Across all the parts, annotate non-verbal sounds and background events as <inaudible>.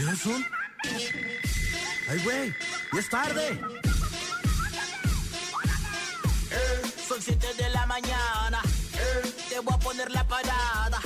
¿Quiénes son? ¡Ay, güey! ¡Ya es tarde! Son siete de la mañana. Te voy a poner la parada.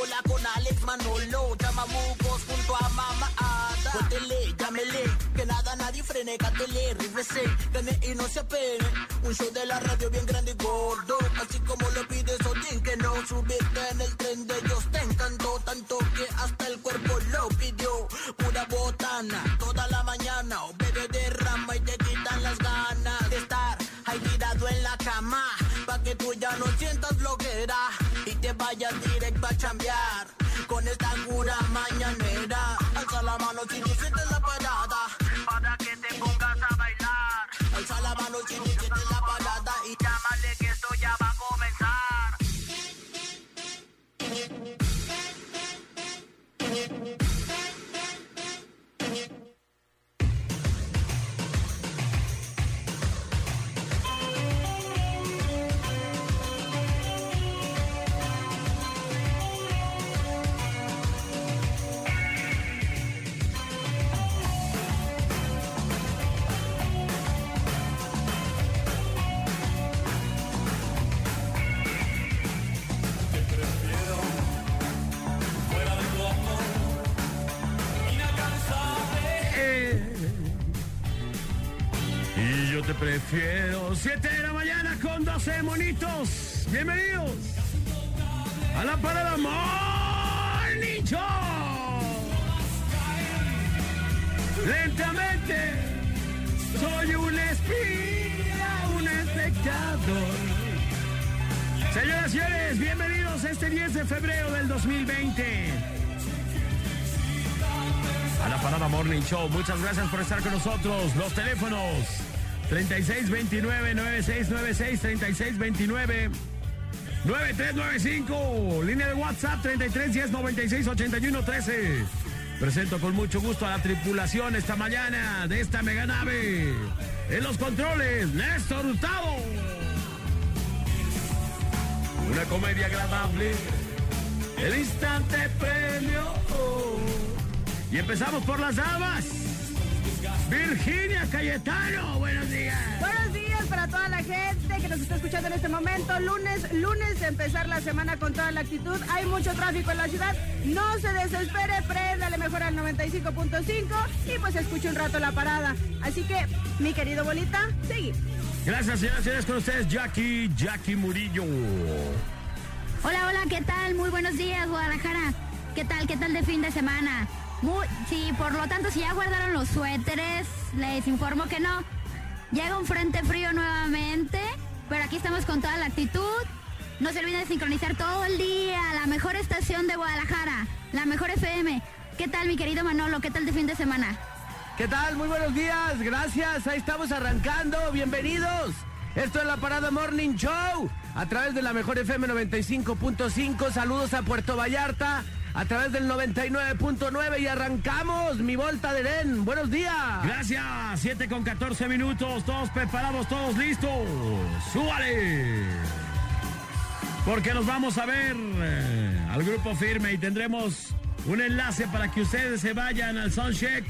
Hola con Alex Manolo, chamamucos junto a Mama Ada. Cuéntele, llámele, nada nadie frene, cántele, rífese, gane y no se apene. Un show de la radio bien grande y gordo, así como lo pides Odín, que no subiste en el tren de ellos. Te encantó tanto que hasta el cuerpo lo pidió. Pura botana, toda la mañana, o bebé derrama y te quitan las ganas de estar ahí tirado en la cama, pa' que tú ya no sientas floquera y te vayas directo a chambear. Con esta cura mañanera, alza la mano si tú sientes la mano si tú sientes la parada y llámale te prefiero 7 de la mañana con 12 monitos. Bienvenidos a la parada Morning Show. Lentamente soy un espía, un espectador. Señoras y señores, bienvenidos a este 10 de febrero del 2020 a la Parada Morning Show. Muchas gracias por estar con nosotros. Los teléfonos 3629-9696, 3629. 9395, línea de WhatsApp 3310 96 81 13. Presento con mucho gusto a la tripulación esta mañana de esta mega nave. En los controles, Néstor Hurtado. Una comedia agradable. El instante premio. Y empezamos por las damas. Virginia Cayetano, buenos días. Buenos días para toda la gente que nos está escuchando en este momento. Lunes, lunes de empezar la semana con toda la actitud. Hay mucho tráfico en la ciudad. No se desespere, préndale mejor al 95.5 y pues escuche un rato la parada. Así que, mi querido bolita, seguí. Gracias, señoras y señores, con ustedes Jackie, Jackie Murillo. Hola, hola, ¿qué tal? Muy buenos días, Guadalajara. ¿Qué tal? ¿Qué tal de fin de semana? Sí, por lo tanto, si ya guardaron los suéteres, les informo que no. Llega un frente frío nuevamente, pero aquí estamos con toda la actitud. No se olviden de sincronizar todo el día la mejor estación de Guadalajara, la mejor FM. ¿Qué tal, mi querido Manolo? ¿Qué tal de fin de semana? ¿Qué tal? Muy buenos días, gracias. Ahí estamos arrancando. Bienvenidos. Esto es la Parada Morning Show a través de la mejor FM 95.5. Saludos a Puerto Vallarta a través del 99.9 y arrancamos mi volta de Ren. Buenos días. Gracias, 7 con 14 minutos, todos preparados, todos listos. ¡Súbale! Porque nos vamos a ver eh, al grupo firme y tendremos un enlace para que ustedes se vayan al Soundcheck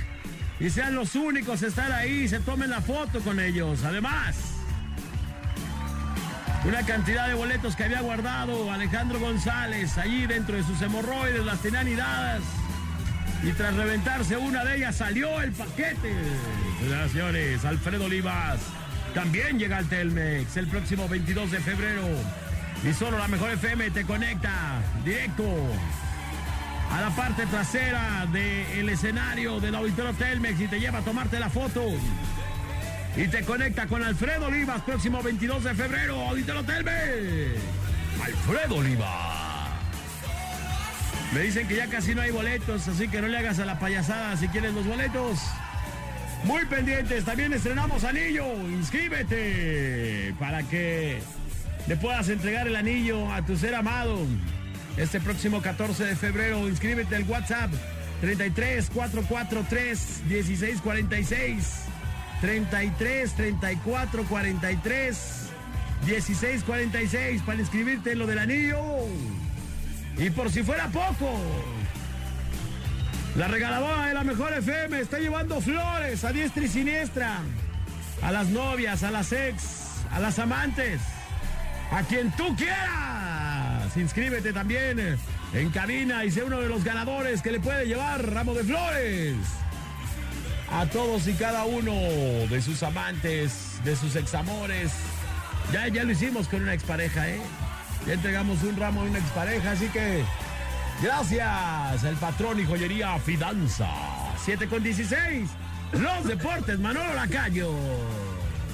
y sean los únicos a estar ahí se tomen la foto con ellos. Además, una cantidad de boletos que había guardado Alejandro González allí dentro de sus hemorroides, las tenían dadas. Y tras reventarse una de ellas salió el paquete. Señoras señores, Alfredo Olivas también llega al Telmex el próximo 22 de febrero. Y solo la mejor FM te conecta directo a la parte trasera del escenario del auditorio Telmex y te lleva a tomarte la foto. Y te conecta con Alfredo Olivas, próximo 22 de febrero, Auditorio Telmex. Alfredo Olivas. Me dicen que ya casi no hay boletos, así que no le hagas a la payasada si quieres los boletos. Muy pendientes, también estrenamos anillo. Inscríbete para que le puedas entregar el anillo a tu ser amado. Este próximo 14 de febrero, inscríbete al WhatsApp 33 443 1646. 33 34 43 16 46 para inscribirte en lo del anillo. Y por si fuera poco, La regaladora de la mejor FM está llevando flores a diestra y siniestra. A las novias, a las ex, a las amantes, a quien tú quieras. Inscríbete también en cabina y sé uno de los ganadores que le puede llevar ramo de flores a todos y cada uno de sus amantes, de sus examores. Ya, ya lo hicimos con una expareja, ¿eh? Ya entregamos un ramo a una expareja, así que gracias, el patrón y joyería Fidanza. 7 con 16. Los deportes, Manolo Lacayo.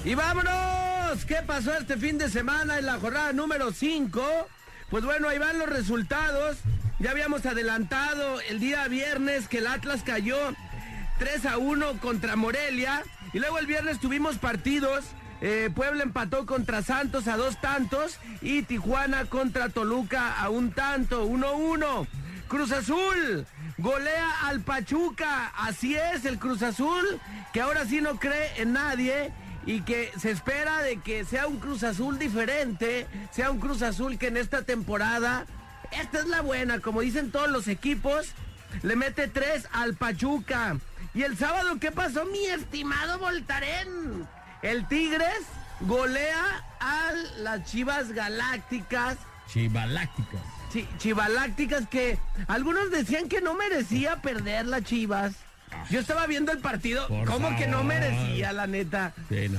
Y vámonos. ¿Qué pasó este fin de semana en la jornada número 5? Pues bueno, ahí van los resultados. Ya habíamos adelantado el día viernes que el Atlas cayó 3 a 1 contra Morelia. Y luego el viernes tuvimos partidos. Eh, Puebla empató contra Santos a dos tantos. Y Tijuana contra Toluca a un tanto, 1-1. Cruz Azul golea al Pachuca. Así es, el Cruz Azul, que ahora sí no cree en nadie y que se espera de que sea un Cruz Azul diferente, sea un Cruz Azul que en esta temporada, esta es la buena, como dicen todos los equipos, le mete tres al Pachuca. Y el sábado, ¿qué pasó, mi estimado Voltaren? El Tigres golea a las Chivas Galácticas. Chivalácticas. Sí, Chivalácticas que algunos decían que no merecía perder las Chivas. Yo estaba viendo el partido, Por ¿cómo que no merecía, la neta? Sí, no.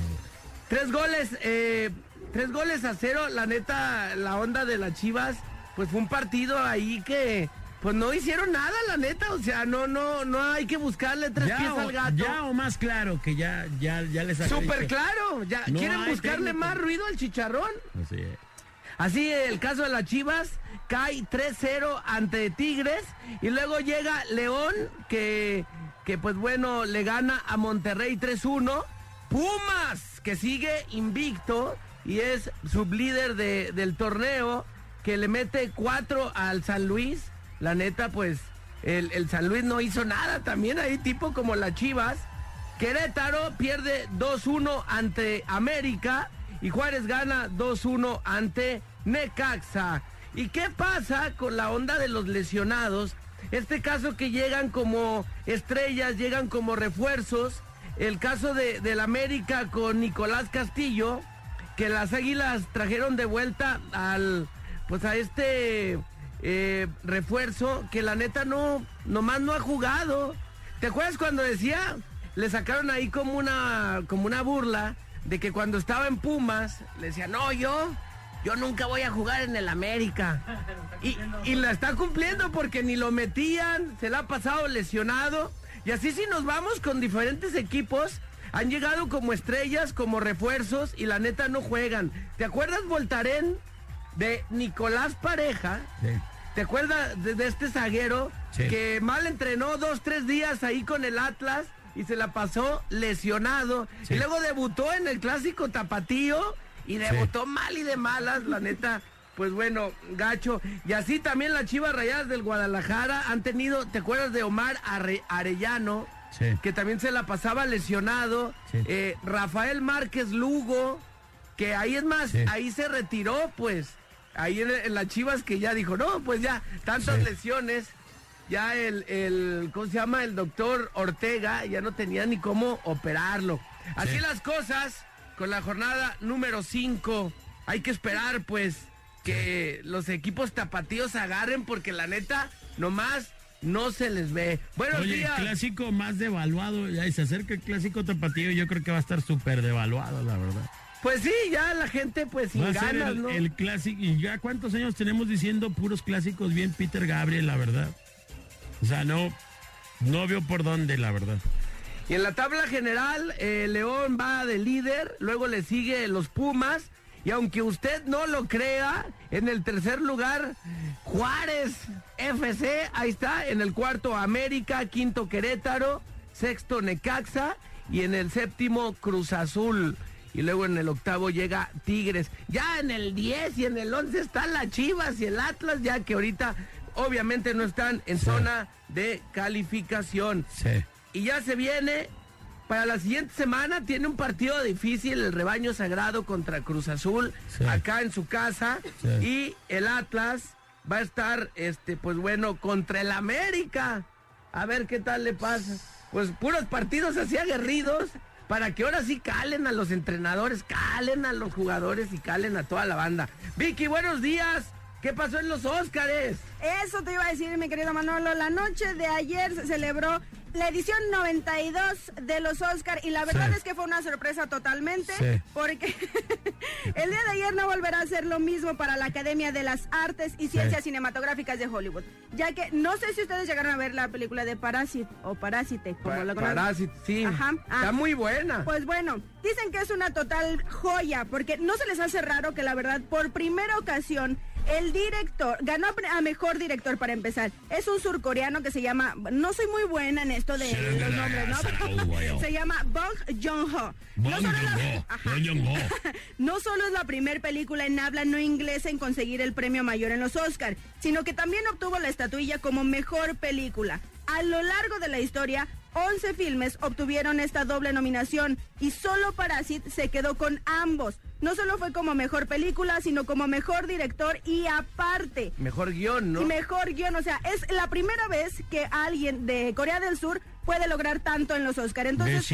Tres goles, eh, tres goles a cero, la neta, la onda de las Chivas, pues fue un partido ahí que, pues no hicieron nada, la neta, o sea, no, no, no hay que buscarle tres pies o, al gato. ya o más claro que ya, ya, ya les Súper claro, ya No quieren buscarle técnico. más ruido al chicharrón. Así es. Así el caso de las Chivas cae 3-0 ante Tigres y luego llega León que, que pues bueno le gana a Monterrey 3-1. Pumas que sigue invicto y es sublíder de, del torneo que le mete 4 al San Luis. La neta pues el, el San Luis no hizo nada también ahí tipo como las Chivas. Querétaro pierde 2-1 ante América y Juárez gana 2-1 ante Necaxa. ¿Y qué pasa con la onda de los lesionados? Este caso que llegan como estrellas, llegan como refuerzos. El caso de, del América con Nicolás Castillo, que las águilas trajeron de vuelta al, pues a este eh, refuerzo que la neta no, nomás no ha jugado. ¿Te acuerdas cuando decía? Le sacaron ahí como una, como una burla de que cuando estaba en Pumas, le decía, no, yo, yo nunca voy a jugar en el América. <laughs> Y, y la está cumpliendo porque ni lo metían, se la ha pasado lesionado. Y así si nos vamos con diferentes equipos, han llegado como estrellas, como refuerzos y la neta no juegan. ¿Te acuerdas, Voltaren, de Nicolás Pareja? Sí. ¿Te acuerdas de, de este zaguero Sí. que mal entrenó dos, tres días ahí con el Atlas y se la pasó lesionado? Sí. Y luego debutó en el clásico Tapatío y debutó mal y de malas, la neta. Pues bueno, gacho. Y así también las Chivas Rayadas del Guadalajara han tenido, ¿te acuerdas de Omar Arellano? Sí. Que también se la pasaba lesionado. Sí. Eh, Rafael Márquez Lugo, que ahí es más, ahí se retiró, pues. Ahí en, en las Chivas que ya dijo, no, pues ya, tantas Sí. lesiones. Ya el, el, ¿cómo se llama? El doctor Ortega ya no tenía ni cómo operarlo. Así Sí. las cosas con la jornada número 5. Hay que esperar, pues, que los equipos tapatíos agarren porque la neta, nomás no se les ve. Buenos Oye, días. el clásico más devaluado, ya y se acerca el clásico tapatío, yo creo que va a estar súper devaluado, la verdad. Pues sí, ya la gente pues sin Va a ser ganas, el, ¿no? el clásico, y ya cuántos años tenemos diciendo puros clásicos bien Peter Gabriel, la verdad. O sea, no, no veo por dónde, la verdad. Y en la tabla general, eh, León va de líder, luego le sigue los Pumas. Y aunque usted no lo crea, en el tercer lugar, Juárez FC, ahí está, en el cuarto América, quinto Querétaro, sexto Necaxa y en el séptimo Cruz Azul. Y luego en el octavo llega Tigres. Ya en el 10 y en el 11 están las Chivas y el Atlas, ya que ahorita obviamente no están en zona de calificación. Sí. Y ya se viene para la siguiente semana. Tiene un partido difícil, el rebaño sagrado contra Cruz Azul, Sí. acá en su casa. Sí. Y el Atlas va a estar, este, pues bueno, contra el América. A ver qué tal le pasa. Pues puros partidos así aguerridos para que ahora sí calen a los entrenadores, calen a los jugadores y calen a toda la banda. Vicky, buenos días. ¿Qué pasó en los Óscares? Eso te iba a decir, mi querido Manolo. La noche de ayer se celebró la edición 92 de los Oscar y la verdad Sí. es que fue una sorpresa totalmente Sí. porque <laughs> el día de ayer no volverá a ser lo mismo para la Academia de las Artes y Ciencias Cinematográficas de Hollywood, ya que no sé si ustedes llegaron a ver la película de Parásite o Parásite, como Pa- lo conocen. Parásito, sí. Ajá. Ah. Está muy buena. Pues bueno, dicen que es una total joya, porque no se les hace raro que la verdad, por primera ocasión, el director, ganó a mejor director para empezar. Es un surcoreano que se llama, no soy muy buena en esto de los nombres, ¿no? <laughs> se llama Bong Joon-ho. No. <laughs> No solo es la primera película en habla no inglesa en conseguir el premio mayor en los Oscar, sino que también obtuvo la estatuilla como mejor película. A lo largo de la historia, 11 filmes obtuvieron esta doble nominación y solo Parasite se quedó con ambos. No solo fue como mejor película, sino como mejor director y aparte Mejor guion, ¿no? y mejor guion. O sea, es la primera vez que alguien de Corea del Sur puede lograr tanto en los Oscar. De Entonces,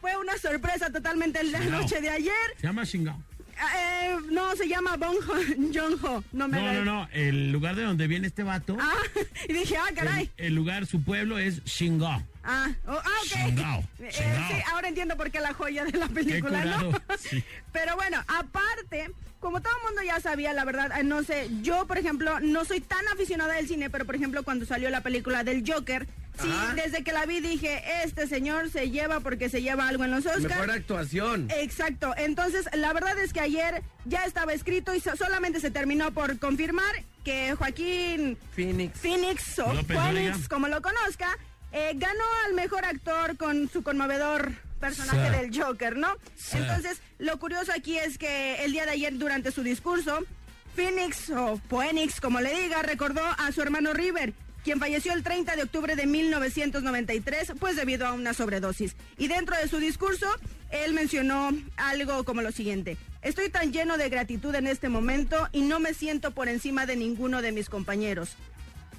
fue una sorpresa totalmente en la noche de ayer. Se llama Shingao. Eh, no, se llama Bong Joon-ho. <laughs> No me No, no, no. El lugar de donde viene este vato, Ah, <laughs> y dije, ah, caray. el, el lugar, su pueblo es Shingao. Ah, oh, ah, ok. <laughs> Eh, sí, ahora entiendo por qué la joya de la película, ¿no? <laughs> sí. Pero bueno, aparte, como todo el mundo ya sabía, la verdad, eh, no sé, yo, por ejemplo, no soy tan aficionada del cine, pero por ejemplo, cuando salió la película del Joker, sí, Ajá. desde que la vi dije, este señor se lleva porque se lleva algo en los Oscars. Mejor actuación. Exacto, entonces la verdad es que ayer ya estaba escrito y so- solamente se terminó por confirmar que Joaquín Phoenix. Phoenix o López Phoenix, como lo conozca, eh, ganó al mejor actor con su conmovedor personaje Sí. del Joker, ¿no? Sí. Entonces, lo curioso aquí es que el día de ayer, durante su discurso, Phoenix o Phoenix, como le diga, recordó a su hermano River, quien falleció el 30 de octubre de 1993, pues debido a una sobredosis. Y dentro de su discurso, él mencionó algo como lo siguiente. Estoy tan lleno de gratitud en este momento y no me siento por encima de ninguno de mis compañeros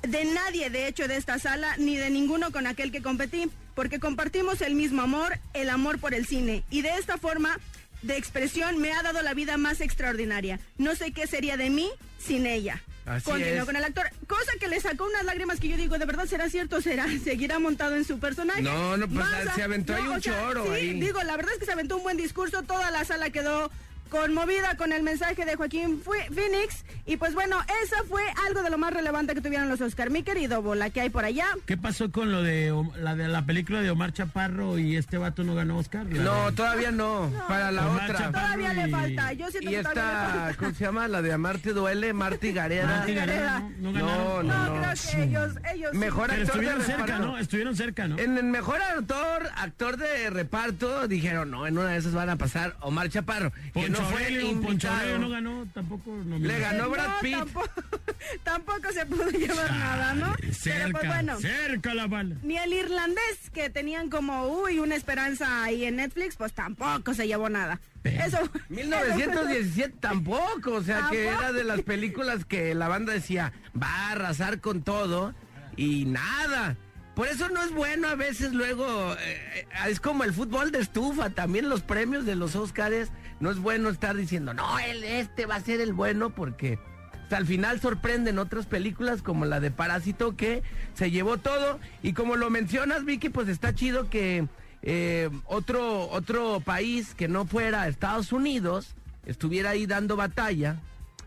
de nadie, de hecho, de esta sala, ni de ninguno con aquel que competí, porque compartimos el mismo amor, el amor por el cine. Y de esta forma de expresión me ha dado la vida más extraordinaria. No sé qué sería de mí sin ella. Así Continuó es. con el actor, cosa que le sacó unas lágrimas que yo digo, ¿de verdad será cierto? ¿Será? <laughs> ¿Seguirá montado en su personaje? No, no, pues, se aventó ahí un choro sí, ahí. digo, la verdad es que se aventó un buen discurso, toda la sala quedó conmovida con el mensaje de Joaquín Phoenix. Y pues bueno, esa fue algo de lo más relevante que tuvieron los Oscar. Mi querido Bola, ¿qué hay por allá? ¿Qué pasó con lo de la de la película de Omar Chaparro y este vato no ganó Oscar? No, de- todavía no. Para la Omar otra. Chaparro. Todavía le falta, yo siento Y que todavía le esta, falta. ¿cómo se llama? La de Amarte Duele, Marty Gareda. Martí Gareda, ¿no? No ganaron. No, No, no. creo que ellos, ellos. Mejor Pero actor de estuvieron cerca, reparto. ¿no? Estuvieron cerca, ¿no? En el mejor actor, actor de reparto, dijeron, no, en una de esas van a pasar Omar Chaparro, que Poncho no fue invitado. No ganó, tampoco nominado. Le ganó Brad No, Pitt. Tampoco, <laughs> tampoco se pudo llevar nada, ¿no? Pero Cerca, pues bueno. cerca la bala. Ni el irlandés, que tenían como, uy, una esperanza ahí en Netflix, pues tampoco se llevó nada. Pero- Eso. 1917 tampoco, o sea que era de las películas que la banda decía, va a arrasar con todo y nada. Por eso no es bueno a veces luego, eh, eh, es como el fútbol de estufa, también los premios de los Óscares, no es bueno estar diciendo, no, él, este va a ser el bueno porque hasta al final sorprenden otras películas como la de Parásito que se llevó todo y como lo mencionas Vicky, pues está chido que eh, otro, otro país que no fuera Estados Unidos estuviera ahí dando batalla.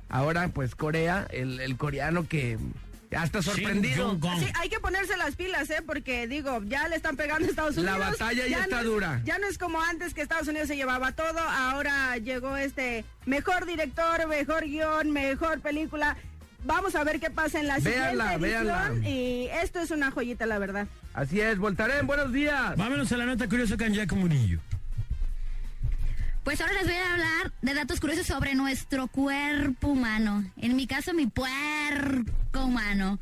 Ahora pues Corea, el, el coreano que hasta sorprendido. Shin Jong-un. Sí, hay que ponerse las pilas, ¿eh? Porque, digo, ya le están pegando a Estados La Unidos. batalla ya está no es- dura. Ya no es como antes que Estados Unidos se llevaba todo. Ahora llegó este mejor director, mejor guion, mejor película. Vamos a ver qué pasa en la Véanla, siguiente edición. véanla. Y esto es una joyita, la verdad. Así es, Voltaren, buenos días. Vámonos a la nota curiosa con Jack Murillo. Pues ahora les voy a hablar de datos curiosos sobre nuestro cuerpo humano. En mi caso, mi puerco humano.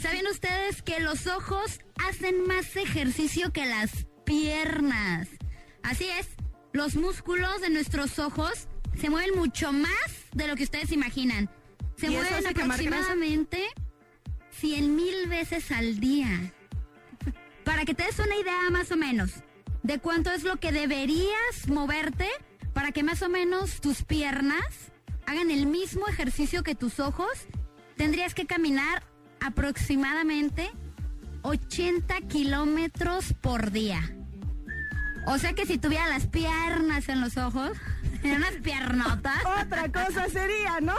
¿Sabían ustedes que los ojos hacen más ejercicio que las piernas? Así es, los músculos de nuestros ojos se mueven mucho más de lo que ustedes imaginan. Se ¿Y eso mueven aproximadamente 100 mil veces al día. para que te des una idea más o menos de cuánto es lo que deberías moverte para que más o menos tus piernas hagan el mismo ejercicio que tus ojos, tendrías que caminar aproximadamente 80 kilómetros por día. O sea que si tuviera las piernas en los ojos, <laughs> en unas piernotas. <laughs> Otra cosa sería, ¿no?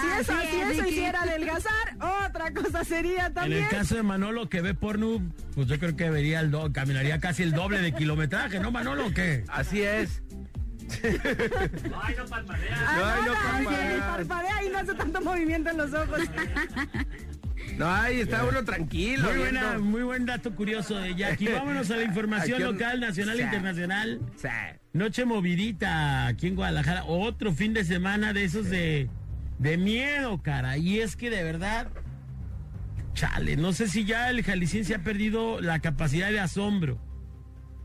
Si eso, Así si es, eso hiciera adelgazar, otra cosa sería En también. el caso de Manolo que ve porno, pues yo creo que vería el do- caminaría casi el doble de kilometraje, ¿no, Manolo? ¿o qué? Así es. <laughs> Ah, No, no, ay, no, no, parpadea. parpadea y no hace tanto movimiento en los ojos. No, ahí está uno tranquilo. Muy, buena, muy buen dato curioso de Jackie. <laughs> Vámonos a la información local, nacional e internacional. Noche movidita aquí en Guadalajara. Otro fin de semana de esos de, de miedo, cara. Y es que de verdad, chale, no sé si ya el jalisciense ha perdido la capacidad de asombro.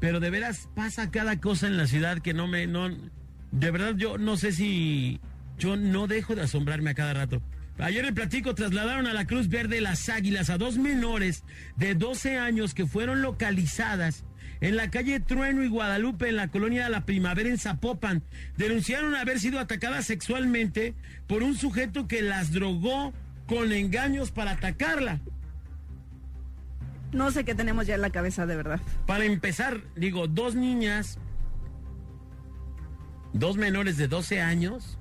Pero de veras pasa cada cosa en la ciudad que no me... No, de verdad yo no sé si... Yo no dejo de asombrarme a cada rato. Ayer el platico trasladaron a la Cruz Verde las Águilas a dos menores de 12 años que fueron localizadas en la calle Trueno y Guadalupe en la colonia de la Primavera en Zapopan. Denunciaron haber sido atacadas sexualmente por un sujeto que las drogó con engaños para atacarla. No sé qué tenemos ya en la cabeza, de verdad. Para empezar, digo, dos niñas, dos menores de 12 años,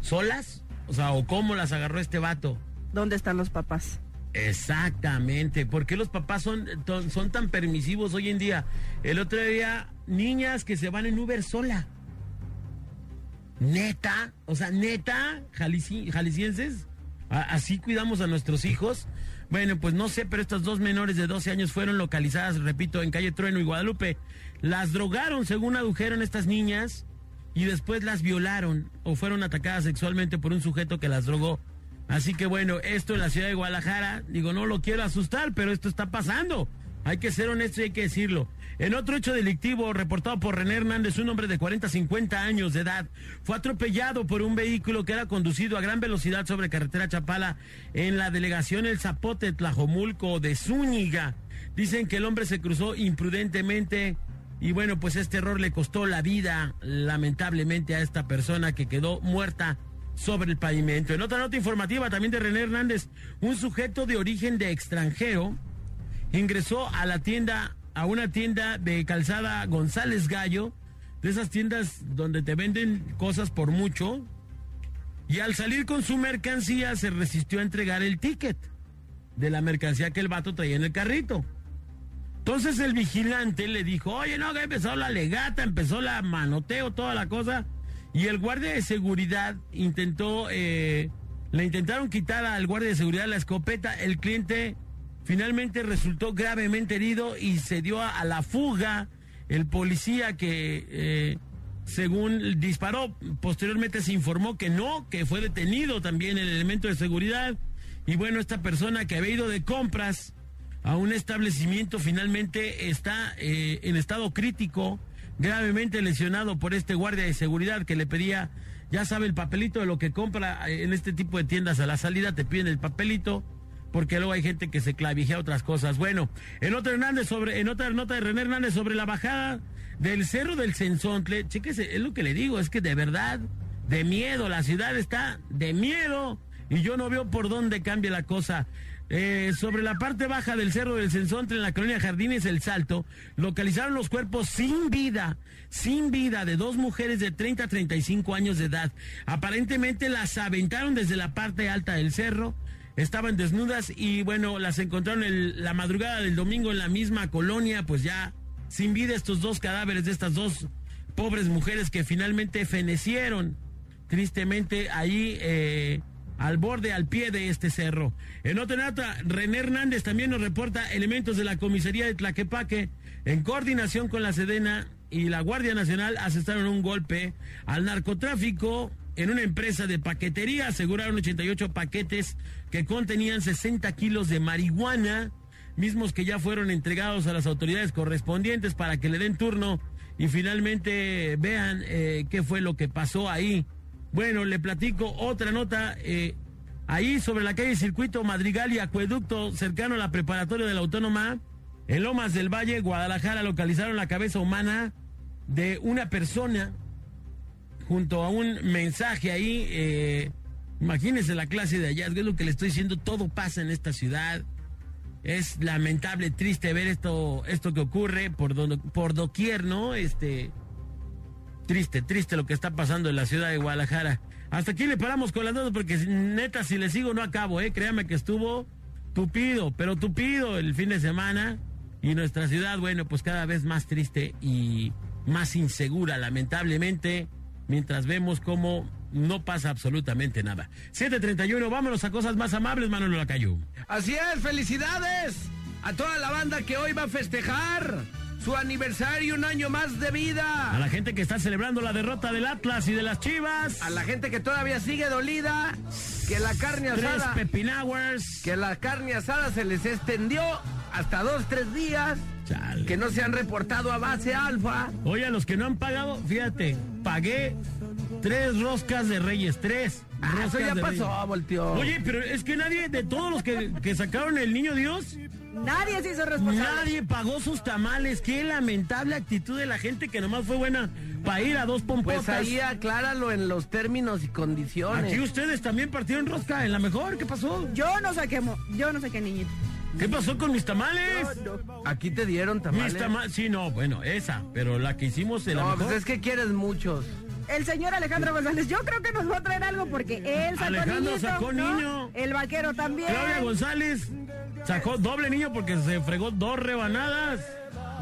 solas, o sea, o cómo las agarró este vato. ¿Dónde están los papás? Exactamente, ¿por qué los papás son, son tan permisivos hoy en día? El otro día, niñas que se van en Uber sola. Neta, o sea, neta, jalici- jaliscienses, así cuidamos a nuestros hijos. Bueno, pues no sé, pero estas dos menores de 12 años fueron localizadas, repito, en calle Trueno y Guadalupe. Las drogaron, según adujeron estas niñas, y después las violaron o fueron atacadas sexualmente por un sujeto que las drogó. Así que bueno, esto en la ciudad de Guadalajara, digo, no lo quiero asustar, pero esto está pasando. Hay que ser honesto y hay que decirlo. En otro hecho delictivo reportado por René Hernández, un hombre de 40 50 años de edad, fue atropellado por un vehículo que era conducido a gran velocidad sobre carretera Chapala en la delegación El Zapote, Tlajomulco de Zúñiga. Dicen que el hombre se cruzó imprudentemente y bueno, pues este error le costó la vida lamentablemente a esta persona que quedó muerta sobre el pavimento. En otra nota informativa también de René Hernández, un sujeto de origen de extranjero ingresó a la tienda, a una tienda de calzada González Gallo, de esas tiendas donde te venden cosas por mucho, y al salir con su mercancía se resistió a entregar el ticket de la mercancía que el vato traía en el carrito. Entonces el vigilante le dijo, oye, no, que empezó la legata, empezó la manoteo, toda la cosa. Y el guardia de seguridad intentó, eh, le intentaron quitar al guardia de seguridad la escopeta. El cliente finalmente resultó gravemente herido y se dio a, la fuga. El policía que, eh, según disparó, posteriormente se informó que no, que fue detenido también el elemento de seguridad. Y bueno, esta persona que había ido de compras a un establecimiento finalmente está eh, en estado crítico, gravemente lesionado por este guardia de seguridad que le pedía, ya sabe, el papelito de lo que compra eh, en este tipo de tiendas a la salida, te piden el papelito. Porque luego hay gente que se clavijea otras cosas. Bueno, en otra Hernández sobre, en otra nota de René Hernández sobre la bajada del cerro del Cenzontle, chéquese, es lo que le digo, es que de verdad, de miedo, la ciudad está de miedo y yo no veo por dónde cambia la cosa. Eh, sobre la parte baja del cerro del Cenzontre en la colonia Jardines El Salto, localizaron los cuerpos sin vida, sin vida de dos mujeres de 30 a 35 años de edad. Aparentemente las aventaron desde la parte alta del cerro, estaban desnudas y bueno, las encontraron el- la madrugada del domingo en la misma colonia, pues ya sin vida estos dos cadáveres de estas dos pobres mujeres que finalmente fenecieron tristemente ahí eh, al borde, al pie de este cerro. En otra nota, René Hernández también nos reporta elementos de la comisaría de Tlaquepaque en coordinación con la Sedena y la Guardia Nacional asestaron un golpe al narcotráfico en una empresa de paquetería. Aseguraron 88 paquetes que contenían 60 kilos de marihuana, mismos que ya fueron entregados a las autoridades correspondientes para que le den turno y finalmente vean eh, qué fue lo que pasó ahí. Bueno, le platico otra nota. eh, ahí sobre la calle Circuito Madrigal y Acueducto, cercano a la preparatoria de la Autónoma, en Lomas del Valle, Guadalajara, localizaron la cabeza humana de una persona junto a un mensaje ahí. Eh, imagínense la clase de hallazgo, es lo que le estoy diciendo, todo pasa en esta ciudad. Es lamentable, triste ver esto, esto que ocurre por, do, por doquier, ¿no? Este, triste, triste lo que está pasando en la ciudad de Guadalajara. Hasta aquí le paramos con las dos porque neta, si le sigo no acabo, ¿eh? Créame que estuvo tupido, pero tupido el fin de semana. Y nuestra ciudad, bueno, pues cada vez más triste y más insegura, lamentablemente, mientras vemos cómo no pasa absolutamente nada. 731, vámonos a cosas más amables, Manolo Lacayo. Así es, felicidades a toda la banda que hoy va a festejar su aniversario, un año más de vida. A la gente que está celebrando la derrota del Atlas y de las Chivas. A la gente que todavía sigue dolida, que la carne asada. Tres. Que la carne asada se les extendió hasta dos, tres días. Chale. Que no se han reportado a base alfa. Oye, a los que no han pagado, fíjate, pagué tres roscas de Reyes, tres. Ah, eso ya pasó, Reyes. volteó. Oye, pero es que nadie, de todos los que, que sacaron el niño Dios, Nadie se hizo responsable. nadie pagó sus tamales. Qué lamentable actitud de la gente que nomás fue buena para ir a dos pompotas. Pues ahí acláralo en los términos y condiciones. Aquí ustedes también partieron rosca en la mejor. ¿Qué pasó? Yo no saqué, mo- yo no saqué niñito. ¿Qué pasó con mis tamales? Aquí te dieron Mis tamales. tamales. Sí, no, bueno, esa. Pero la que hicimos en la No, mejor. pues es que quieres muchos. El señor Alejandro González, yo creo que nos va a traer algo porque él sacó Alejandro niñito, sacó ¿no? niño. El vaquero también. Claudia González sacó doble niño porque se fregó dos rebanadas.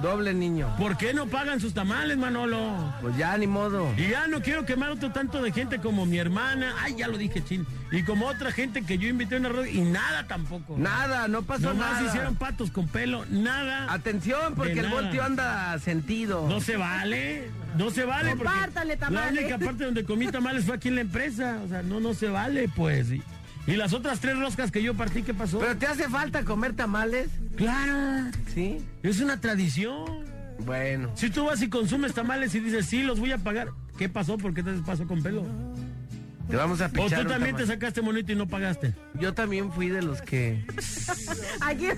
Doble niño. ¿Por qué no pagan sus tamales, Manolo? Pues ya, ni modo. Y ya no quiero quemar otro tanto de gente como mi hermana. Ay, ya lo dije, chin. Y como otra gente que yo invité a una rueda y nada tampoco. Nada, no pasó Nomás nada. hicieron patos con pelo, nada. Atención, porque el voltio anda sentido. No se vale, no se vale. porque Compártale La tamales. única parte donde comí tamales fue aquí en la empresa. O sea, no, no se vale, pues. Y, las otras tres roscas que yo partí, ¿qué pasó? ¿Pero te hace falta comer tamales? Claro, Sí. es una tradición. Bueno. Si tú vas y consumes tamales y dices, sí, los voy a pagar, ¿qué pasó? ¿Por qué te pasó con pelo? Te vamos a O pichar tú un también te sacaste monito y no pagaste. Yo también fui de los que... Aquí,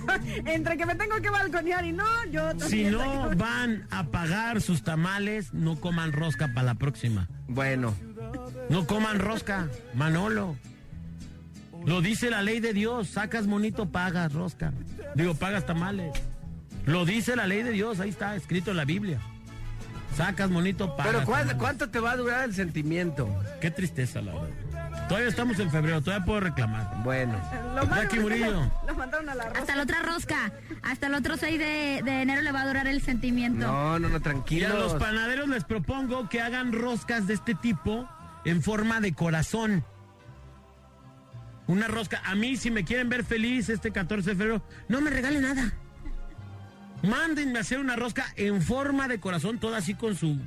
entre que me tengo que balconear y no, yo también. Si no van a pagar sus tamales, no coman rosca para la próxima. Bueno. No coman rosca, Manolo. Lo dice la ley de Dios, sacas monito, pagas rosca. Digo, pagas tamales. Lo dice la ley de Dios, ahí está escrito en la Biblia. Sacas monito, pagas. Pero ¿cuánto, tamales. ¿cuánto te va a durar el sentimiento? Qué tristeza, la verdad. Todavía estamos en febrero, todavía puedo reclamar. Bueno. Lo Jackie Murillo. Lo mandaron a la rosa. Hasta la otra rosca. Hasta el otro 6 de, de enero le va a durar el sentimiento. No, no, no, Y a tranquilo. los panaderos les propongo que hagan roscas de este tipo en forma de corazón. Una rosca. A mí, si me quieren ver feliz este 14 de febrero, no me regalen nada. Mándenme a hacer una rosca en forma de corazón, toda así con su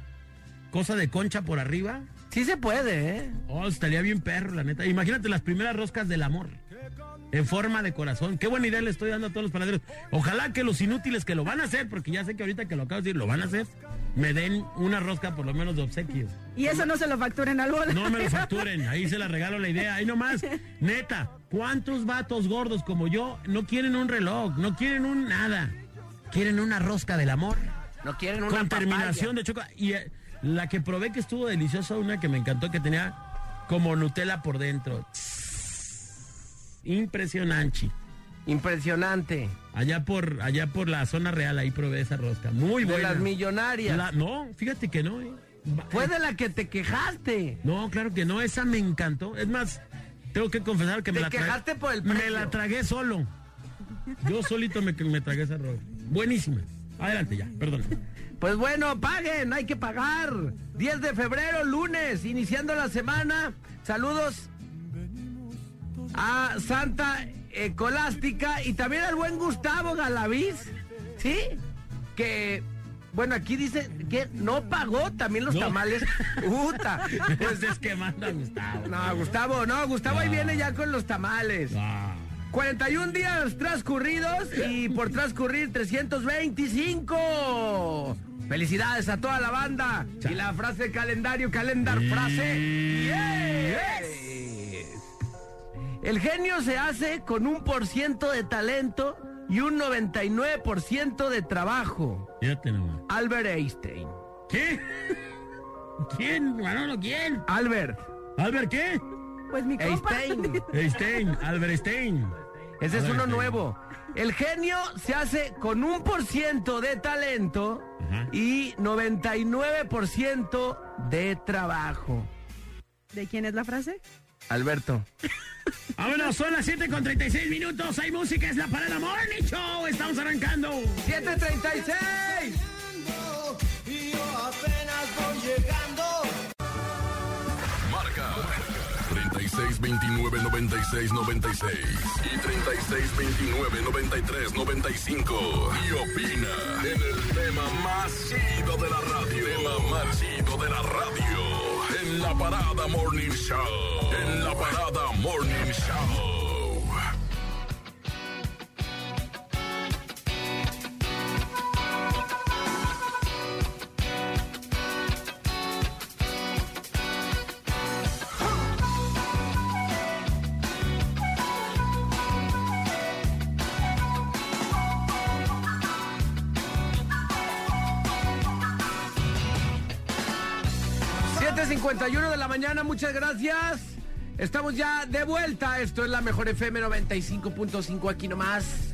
cosa de concha por arriba. Sí se puede, ¿eh? Oh, estaría bien perro, la neta. Imagínate las primeras roscas del amor. En forma de corazón. Qué buena idea le estoy dando a todos los panaderos. Ojalá que los inútiles que lo van a hacer, porque ya sé que ahorita que lo acabo de decir, lo van a hacer, me den una rosca por lo menos de obsequios. Y eso no se lo facturen al bola. No me lo <laughs> facturen, ahí se la regalo la idea. Ahí nomás, neta, ¿cuántos vatos gordos como yo no quieren un reloj, no quieren un nada? Quieren una rosca del amor No quieren una con papaya. terminación de chocolate. Y eh, la que probé que estuvo deliciosa, una que me encantó, que tenía como Nutella por dentro. Impresionante. Impresionante. Allá por, allá por la zona real, ahí probé esa rosca. Muy De buena. las millonarias. La- no, fíjate que no. eh. Fue de la que te quejaste. No, claro que no, esa me encantó. Es más, tengo que confesar que me la tragué. quejaste por el Me precio. la tragué solo. Yo solito me, me tragué esa ropa. Buenísima. Adelante ya, perdón. Pues bueno, paguen, hay que pagar. 10 de febrero, lunes, iniciando la semana. Saludos a Santa Ecolástica y también al buen Gustavo Galaviz. ¿Sí? Que, bueno, aquí dice que no pagó también los No. tamales. <laughs> Puta. Pues es que manda Gustavo. No, Gustavo, no, Gustavo ahí viene ya con los tamales. Ah. 41 días transcurridos y por transcurrir 325. Felicidades a toda la banda. Y la frase calendario, calendar frase. Yes. El genio se hace con un por ciento de talento y un 99% de trabajo. Fíjate nomás. Albert Einstein. ¿Qué? ¿Quién, Manolo? ¿Quién? Albert ¿Albert qué? Pues mi compa. Einstein. Einstein, Albert Stein. Ese es uno Einstein. nuevo. El genio se hace con un por ciento de talento Ajá. y 99% de trabajo. ¿De quién es la frase? Alberto. Vámonos, son las 7 con 36 minutos. Hay música, es la parada Morning Show. Estamos arrancando. 736. Y yo apenas voy llegando. Marca 36 29 96 96 y 36 29 93 95. Y opina en el tema más chido de la radio. Tema más chido de la radio. La parada Morning Show. En la parada Morning Show. 7.51 de la mañana, muchas gracias. Estamos ya de vuelta. Esto es la mejor FM 95.5 aquí nomás.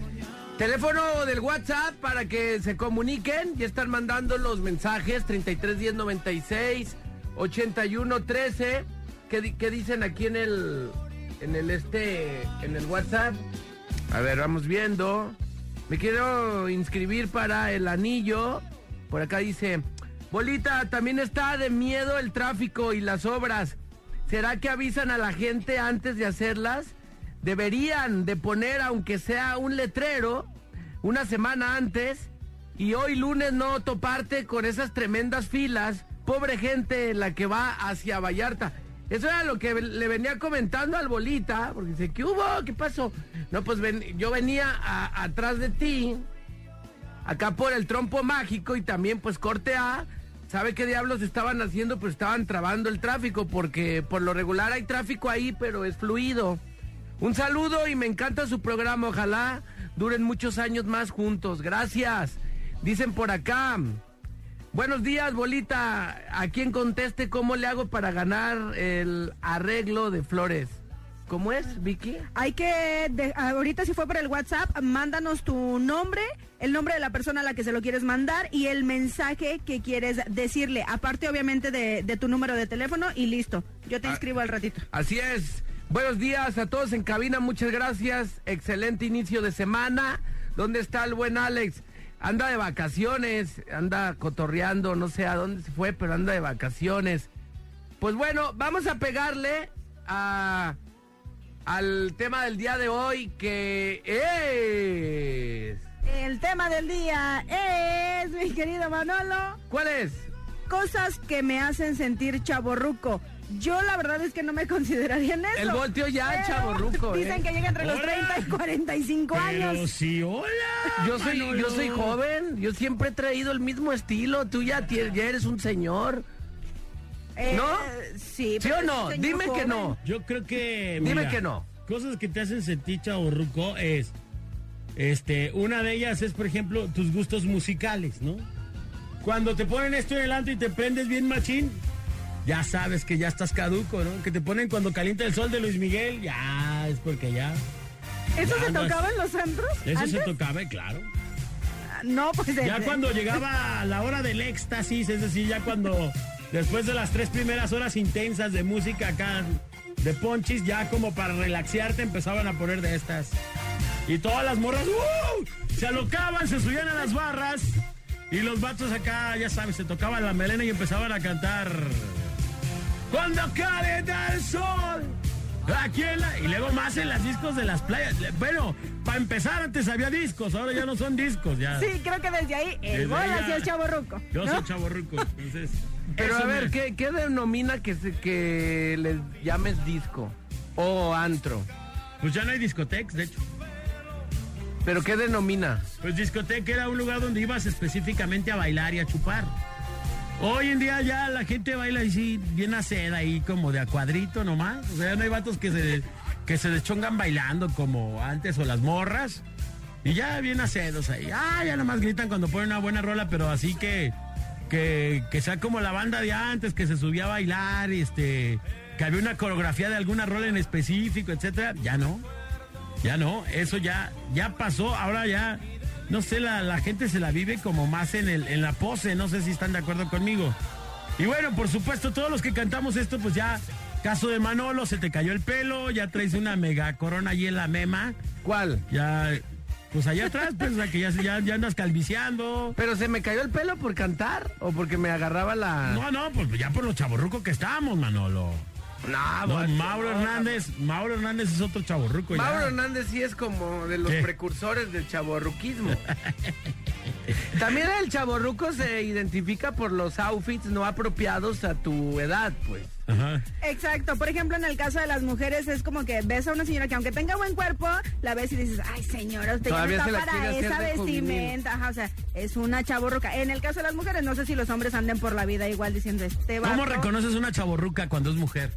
Teléfono del WhatsApp para que se comuniquen. Ya están mandando los mensajes 331096 8113. ¿Qué, qué dicen aquí en el en el este en el WhatsApp? A ver, vamos viendo. Me quiero inscribir para el anillo. Por acá dice, Bolita, también está de miedo el tráfico y las obras. ¿Será que avisan a la gente antes de hacerlas? Deberían de poner, aunque sea un letrero, una semana antes y hoy lunes no toparte con esas tremendas filas. Pobre gente la que va hacia Vallarta. Eso era lo que le venía comentando al Bolita, porque dice, ¿qué hubo? ¿Qué pasó? No, pues yo venía atrás de ti, acá por el trompo mágico y también pues corte A. ¿Sabe qué diablos estaban haciendo? Pues estaban trabando el tráfico porque por lo regular hay tráfico ahí, pero es fluido. Un saludo y me encanta su programa. Ojalá duren muchos años más juntos. Gracias. Dicen por acá. Buenos días, bolita. A quien conteste cómo le hago para ganar el arreglo de flores. ¿Cómo es, Vicky? Hay que, ahorita si fue por el WhatsApp, mándanos tu nombre, el nombre de la persona a la que se lo quieres mandar y el mensaje que quieres decirle. Aparte, obviamente, de, de tu número de teléfono y listo. Yo te Ah. inscribo al ratito. Así es. Buenos días a todos en cabina, muchas gracias. Excelente inicio de semana. ¿Dónde está el buen Alex? Anda de vacaciones, anda cotorreando, no sé a dónde se fue, pero anda de vacaciones. Pues bueno, vamos a pegarle a, al tema del día de hoy que es... El tema del día es, mi querido Manolo, ¿Cuál es? cosas que me hacen sentir chaborruco. Yo la verdad es que no me <laughs> consideraría en eso. El volteo ya, pero chavorruco, Dicen ¿eh? que llega entre los Hola. 30 y 45 Pero años. sí, hola. Yo soy, yo soy joven, yo siempre he traído el mismo estilo, tú ya, eres un señor. Eh, ¿No? Sí, ¿Sí pero o no? Dime que no. Yo creo que. Dime que no. Cosas que te hacen sentir chaborruco es. Este, una de ellas es, por ejemplo, tus gustos musicales, ¿no? Cuando te ponen esto en el antro y te prendes bien machín, ya sabes que ya estás caduco, ¿no? Que te ponen cuando calienta el sol de Luis Miguel, ya es porque ya. ¿Eso Ya se tocaba en los antros? Eso antes? se tocaba, claro. No, pues... Ya de- cuando llegaba la hora del éxtasis, es decir, ya cuando después de las tres primeras horas intensas de música acá de ponchis, ya como para relaxearte empezaban a poner de estas. Y todas las morras ¡uh! se alocaban, se subían a las barras y los vatos acá, ya sabes, se tocaban la melena y empezaban a cantar. Cuando calienta el sol. Aquí en la- y luego más en las discos de las playas. Bueno, para empezar antes había discos, ahora ya no son discos, ya. Sí, creo que desde ahí el Desde bola sí <laughs> es chaborruco. Yo ¿no? soy chaborruco, entonces. Pero a ver, me- ¿qué, qué denomina que, se, que le llames disco o antro? Pues ya no hay discotecas, de hecho. ¿Pero qué denomina? Pues discoteca era un lugar donde ibas específicamente a bailar y a chupar. Hoy en día ya la gente baila así, bien a seda ahí como de a cuadrito nomás. O sea, no hay vatos que se, que se deschongan bailando como antes o las morras. Y ya bien acedos ahí. Ah, ya nomás gritan cuando ponen una buena rola, pero así que, que, que sea como la banda de antes, que se subía a bailar, este, que había una coreografía de alguna rola en específico, etcétera. Ya no. Ya no. Eso ya, ya pasó. Ahora ya, no sé, la, la gente se la vive como más en, el, en la pose. No sé si están de acuerdo conmigo. Y bueno, por supuesto, todos los que cantamos esto, pues ya, caso de Manolo, se te cayó el pelo, ya traes una mega corona allí en la mema. ¿Cuál? Ya, pues allá atrás, pues, o sea, que ya, ya, ya andas calviciando. ¿Pero se me cayó el pelo por cantar o porque me agarraba la...? No, no, pues ya por los chaborrucos que estamos, Manolo. No, Mauro no, Hernández, Mauro Hernández es otro chaborruco ya. Mauro Hernández sí es como de los ¿Qué? precursores del chaborruquismo. <laughs> También el chaborruco se identifica por los outfits no apropiados a tu edad, pues. Ajá. Exacto, por ejemplo, en el caso de las mujeres es como que ves a una señora que aunque tenga buen cuerpo, la ves y dices, ay señora, usted ya no Todavía está se la para esa de juvenil". vestimenta, Ajá, o sea, es una chaborruca. En el caso de las mujeres, no sé si los hombres anden por la vida igual diciendo este ¿Cómo vato". reconoces una chaborruca cuando es mujer?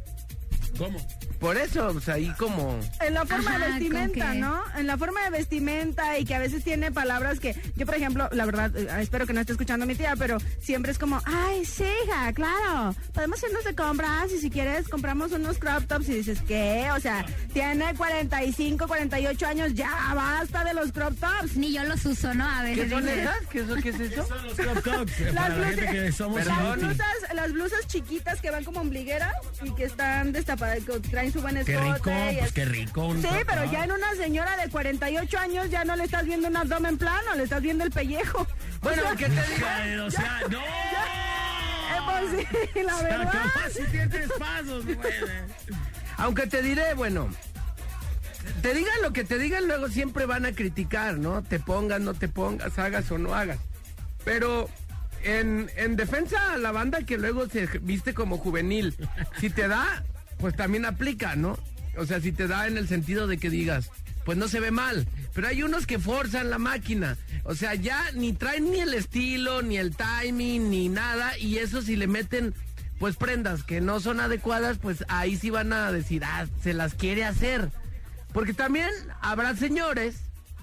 ¿Cómo? Por eso, pues ahí como... En la forma Ajá, de ¿con vestimenta, qué? ¿no? En la forma de vestimenta y que a veces tiene palabras que yo, por ejemplo, la verdad, eh, espero que no esté escuchando mi tía, pero siempre es como, ay, sí, hija, claro, podemos irnos de compras y si quieres compramos unos crop tops y dices, ¿qué? O sea, tiene 45, 48 años, ya basta de los crop tops. Ni yo los uso, ¿no? A veces ¿Qué son esas? ¿Qué, eso, ¿Qué es eso? <laughs> Son los crop tops, eh, Las para la blusas- gente que somos Perdón. Las blusas, las blusas chiquitas que van como ombligueras y que están destapadas, traen su buen escote. Qué rico, y pues es- qué rico. un Sí, pero ya en una señora de 48 años ya no le estás viendo un abdomen plano, le estás viendo el pellejo. Bueno, O sea, ¿qué te <laughs> digo? O sea, no. Eh, pues sí, la O sea, verdad. capaz si tienes pasos, güey. Aunque te diré, bueno, te digan lo que te digan, luego siempre van a criticar, ¿no? Te pongas, no te pongas, hagas o no hagas. Pero en, en defensa a la banda que luego se viste como juvenil, si te da, pues también aplica, ¿no? O sea, si te da en el sentido de que digas, pues no se ve mal. Pero hay unos que forzan la máquina. O sea, ya ni traen ni el estilo, ni el timing, ni nada. Y eso si le meten, pues prendas que no son adecuadas, pues ahí sí van a decir, ah, se las quiere hacer. Porque también habrá señores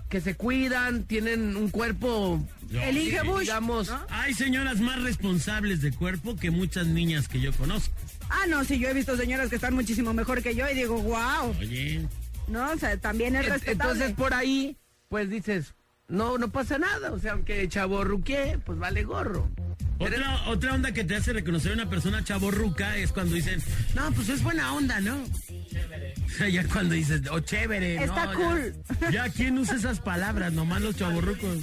que se cuidan, tienen un cuerpo, Elige Bush. digamos, Hay señoras más responsables de cuerpo que muchas niñas que yo conozco. Ah, no, sí, yo he visto señoras que están muchísimo mejor que yo y digo, wow, Oye, ¿no? O sea, también es respetable. Entonces por ahí, pues dices, no, no pasa nada. O sea, aunque chaborruqué, pues vale gorro. otra, otra onda que te hace reconocer a una persona chaborruca es cuando dicen, no, pues es buena onda, ¿no? O <laughs> sea, ya cuando dices, oh, chévere, ¿no? Está cool. <laughs> Ya, ¿quién usa esas palabras? Nomás los chaborrucos.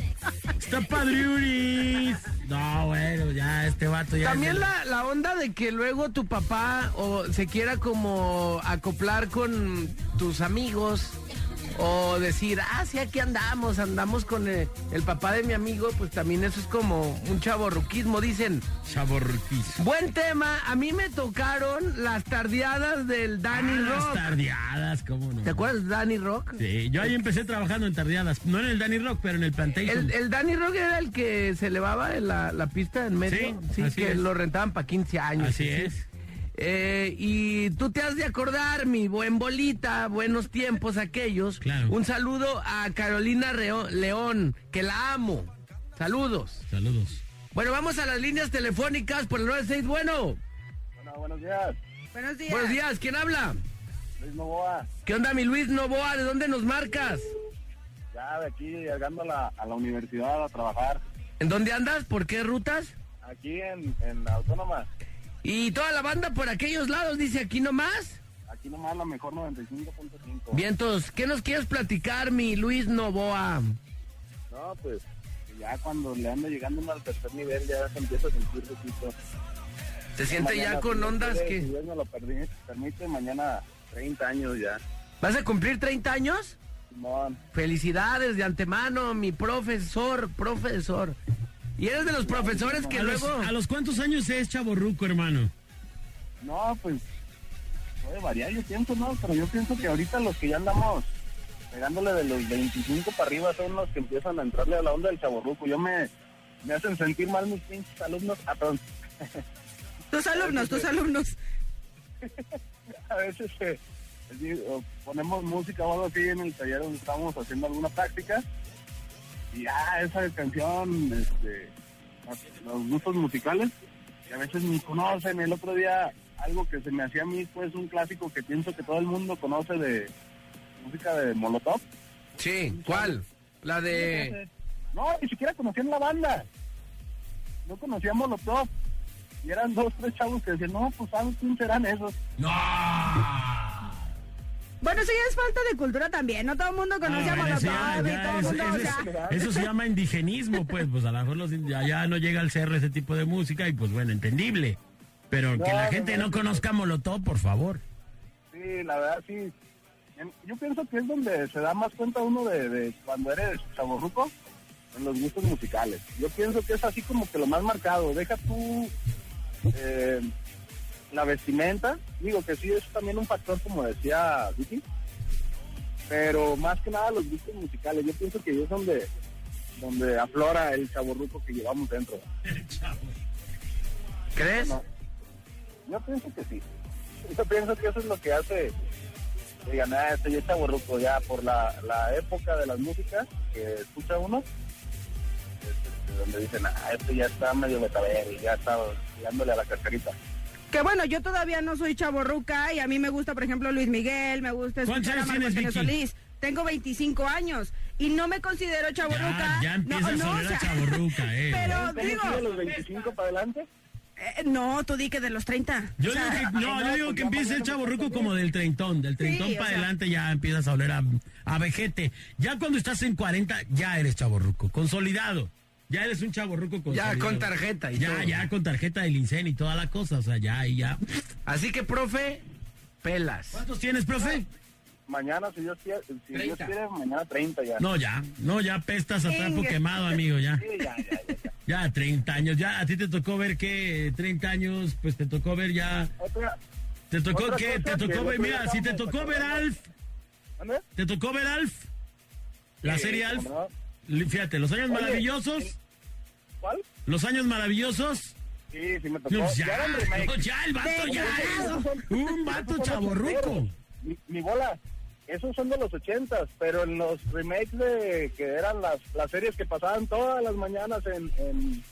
Está padriuris. No, bueno, ya este vato ya... También es la, la onda de que luego tu papá o se quiera como acoplar con tus amigos o decir, ah, sí, aquí andamos, andamos con el, el papá de mi amigo, pues también eso es como un chaborruquismo, dicen. Chaborruquis. Buen tema, a mí me tocaron las tardeadas del Danny Ah, las Rock. tardeadas, ¿cómo no? ¿Te acuerdas de Danny Rock? Sí, yo ahí empecé trabajando en tardeadas. No en el Danny Rock, pero en el Plantation. El, el Danny Rock era el que se elevaba en la, la pista en medio. Sí, así que es. lo rentaban para 15 años. Así sí, sí. es. Eh, y tú te has de acordar, mi buen bolita, buenos tiempos aquellos. Claro. Un saludo a Carolina Reo- León, que la amo. Saludos. Saludos. Bueno, vamos a las líneas telefónicas por el 96. Bueno, Bueno, buenos días. Buenos días. buenos días, ¿quién habla? Luis Novoa. ¿Qué onda, mi Luis Novoa? ¿De dónde nos marcas? Ya de aquí llegando a la, a la universidad a trabajar. ¿En dónde andas? ¿Por qué rutas? Aquí en, en Autónoma. Y toda la banda por aquellos lados, dice aquí nomás. Aquí nomás la mejor 95.5. Vientos, ¿qué nos quieres platicar, mi Luis Novoa? No, pues ya cuando le anda llegando uno al tercer nivel ya se empieza a sentir poquito. ¿Se siente ya con si ondas quiere, Si que... Dios me lo permite, permite, mañana 30 años ya. ¿Vas a cumplir 30 años? Simón, Felicidades de antemano, mi profesor, profesor. Y eres de los profesores que ¿A los, luego... ¿A los cuántos años es chaborruco, hermano? no, pues puede variar, yo pienso, ¿no? Pero yo pienso que ahorita los que ya andamos pegándole de los 25 para arriba son los que empiezan a entrarle a la onda del chaborruco. Yo me, me hacen sentir mal mis pinches alumnos. Ah, <laughs> perdón. Tus alumnos, tus alumnos. <laughs> a veces o ponemos música o algo así en el taller donde estamos haciendo alguna práctica. Y ya, esa canción, este, los- gustos musicales, que a veces ni conocen. El otro día, algo que se me hacía a mí, pues un clásico que pienso que todo el mundo conoce de música de Molotov. Sí, ¿cuál? La de... No, ni siquiera conocían la banda. No conocían Molotov. Y eran dos, tres chavos que decían, no, pues ¿saben quién serán esos? ¡No! Bueno, eso ya es falta de cultura también. No todo el mundo conoce a Ah, ya- Molotov y ya todo el o eso es- sea, Eso se llama indigenismo, pues, pues a lo mejor los, ya, ya no llega al CR ese tipo de música y pues bueno, entendible. Pero que la gente no, no no. conozca Molotov, por favor. Sí, la verdad, sí. Yo pienso que es donde se da más cuenta uno de, de cuando eres chaborruco, en los gustos musicales. Yo pienso que es así como que lo más marcado. Deja tú eh, la vestimenta. Digo que sí es también un factor, como decía Vicky. Pero más que nada los gustos musicales. Yo pienso que es donde, donde aflora el chaborruco que llevamos dentro. ¿Crees? No. Yo pienso que sí. <laughs> Yo pienso que eso es lo que hace que digan, ah, este ya está borruco ya por la, la época de las músicas que escucha uno, es, este, donde dicen, ah, este ya está medio metabel, ya está tirándole a la cascarita. Que bueno, yo todavía no soy chaborruca y a mí me gusta, por ejemplo, Luis Miguel, me gusta ¿Cuántos escuchar a Marco tienes? Solís. Tengo 25 años y no me considero chaborruca. Ya, ya empieza no, a no, sonar o sea, a chavorruca, <laughs> eh. Pero ¿Cómo digo, sigue los 25 para adelante? eh, no, tú di que de los 30. Yo O sea, digo que, no, no, yo digo que ya empieza el chaborruco como del treintón, del treintón Sí, para sea. adelante ya empiezas a oler a, a vejete. Ya cuando estás en 40 ya eres chaborruco, consolidado. Ya eres un chaborruco consolidado. Ya con tarjeta y Ya, todo. ya con tarjeta del INSEN y toda la cosa, o sea, ya, y ya. Así que, profe, pelas. ¿Cuántos tienes, profe? Mañana, si Dios quiere, si Dios 30. quiere mañana 30 ya. No, ya, no, ya pestas a trapo quemado, amigo, ya. Sí, ya, ya, ya, ya. <laughs> Ya, 30 años, ya, a ti te tocó ver que 30 años, pues te tocó ver ya, Otra, te tocó Otra que, cosa te que tocó ver, mira, si te estábamos tocó ver. Alf, ¿Ande? ¿te tocó ver Alf? La Sí, serie Alf. ¿cómo Li- Fíjate, los años Oye, maravillosos, ¿Cuál? los años maravillosos. Sí, sí me tocó. No, ya, ya, eran remakes. no, ya, el vato, ya. Un vato chaborruco. Mi, mi bola, esos son de los ochentas, pero en los remakes de que eran las, las series que pasaban todas las mañanas en, en,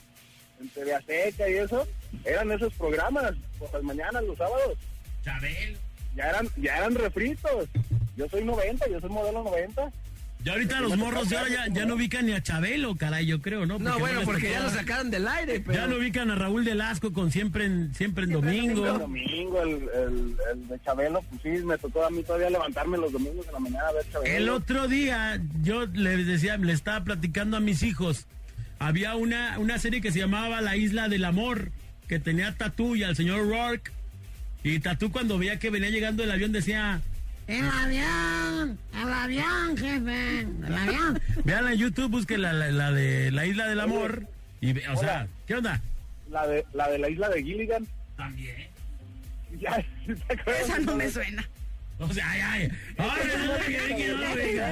en TV Azteca y eso, eran esos programas por las mañanas, los sábados. Chabel. Ya eran, ya eran refritos. Yo soy 90, yo soy modelo 90. Ya ahorita los morros de ya, ya no ubican ni a Chabelo, caray, yo creo, ¿no? No, bueno, porque ya lo sacaron del aire, pero... Ya no ubican a Raúl Delasco con siempre en, siempre en domingo. domingo, el, el, el de Chabelo, pues sí, me tocó a mí todavía levantarme los domingos en la mañana a ver Chabelo. El otro día yo les decía, le estaba platicando a mis hijos. Había una, una serie que se llamaba La Isla del Amor, que tenía a Tatú y al señor Rourke. Y Tatú cuando veía que venía llegando el avión decía, el avión, el avión, jefe, el avión. <laughs> Vean en YouTube, busquen la, la, la de La Isla del Amor. Y, ve- o sea. ¿qué onda? La de, la de la isla de Gilligan. También. <laughs> Ya. <laughs> Esa no me suena. O sea, ay, ay. Ahora resulta que Vicky no lo diga.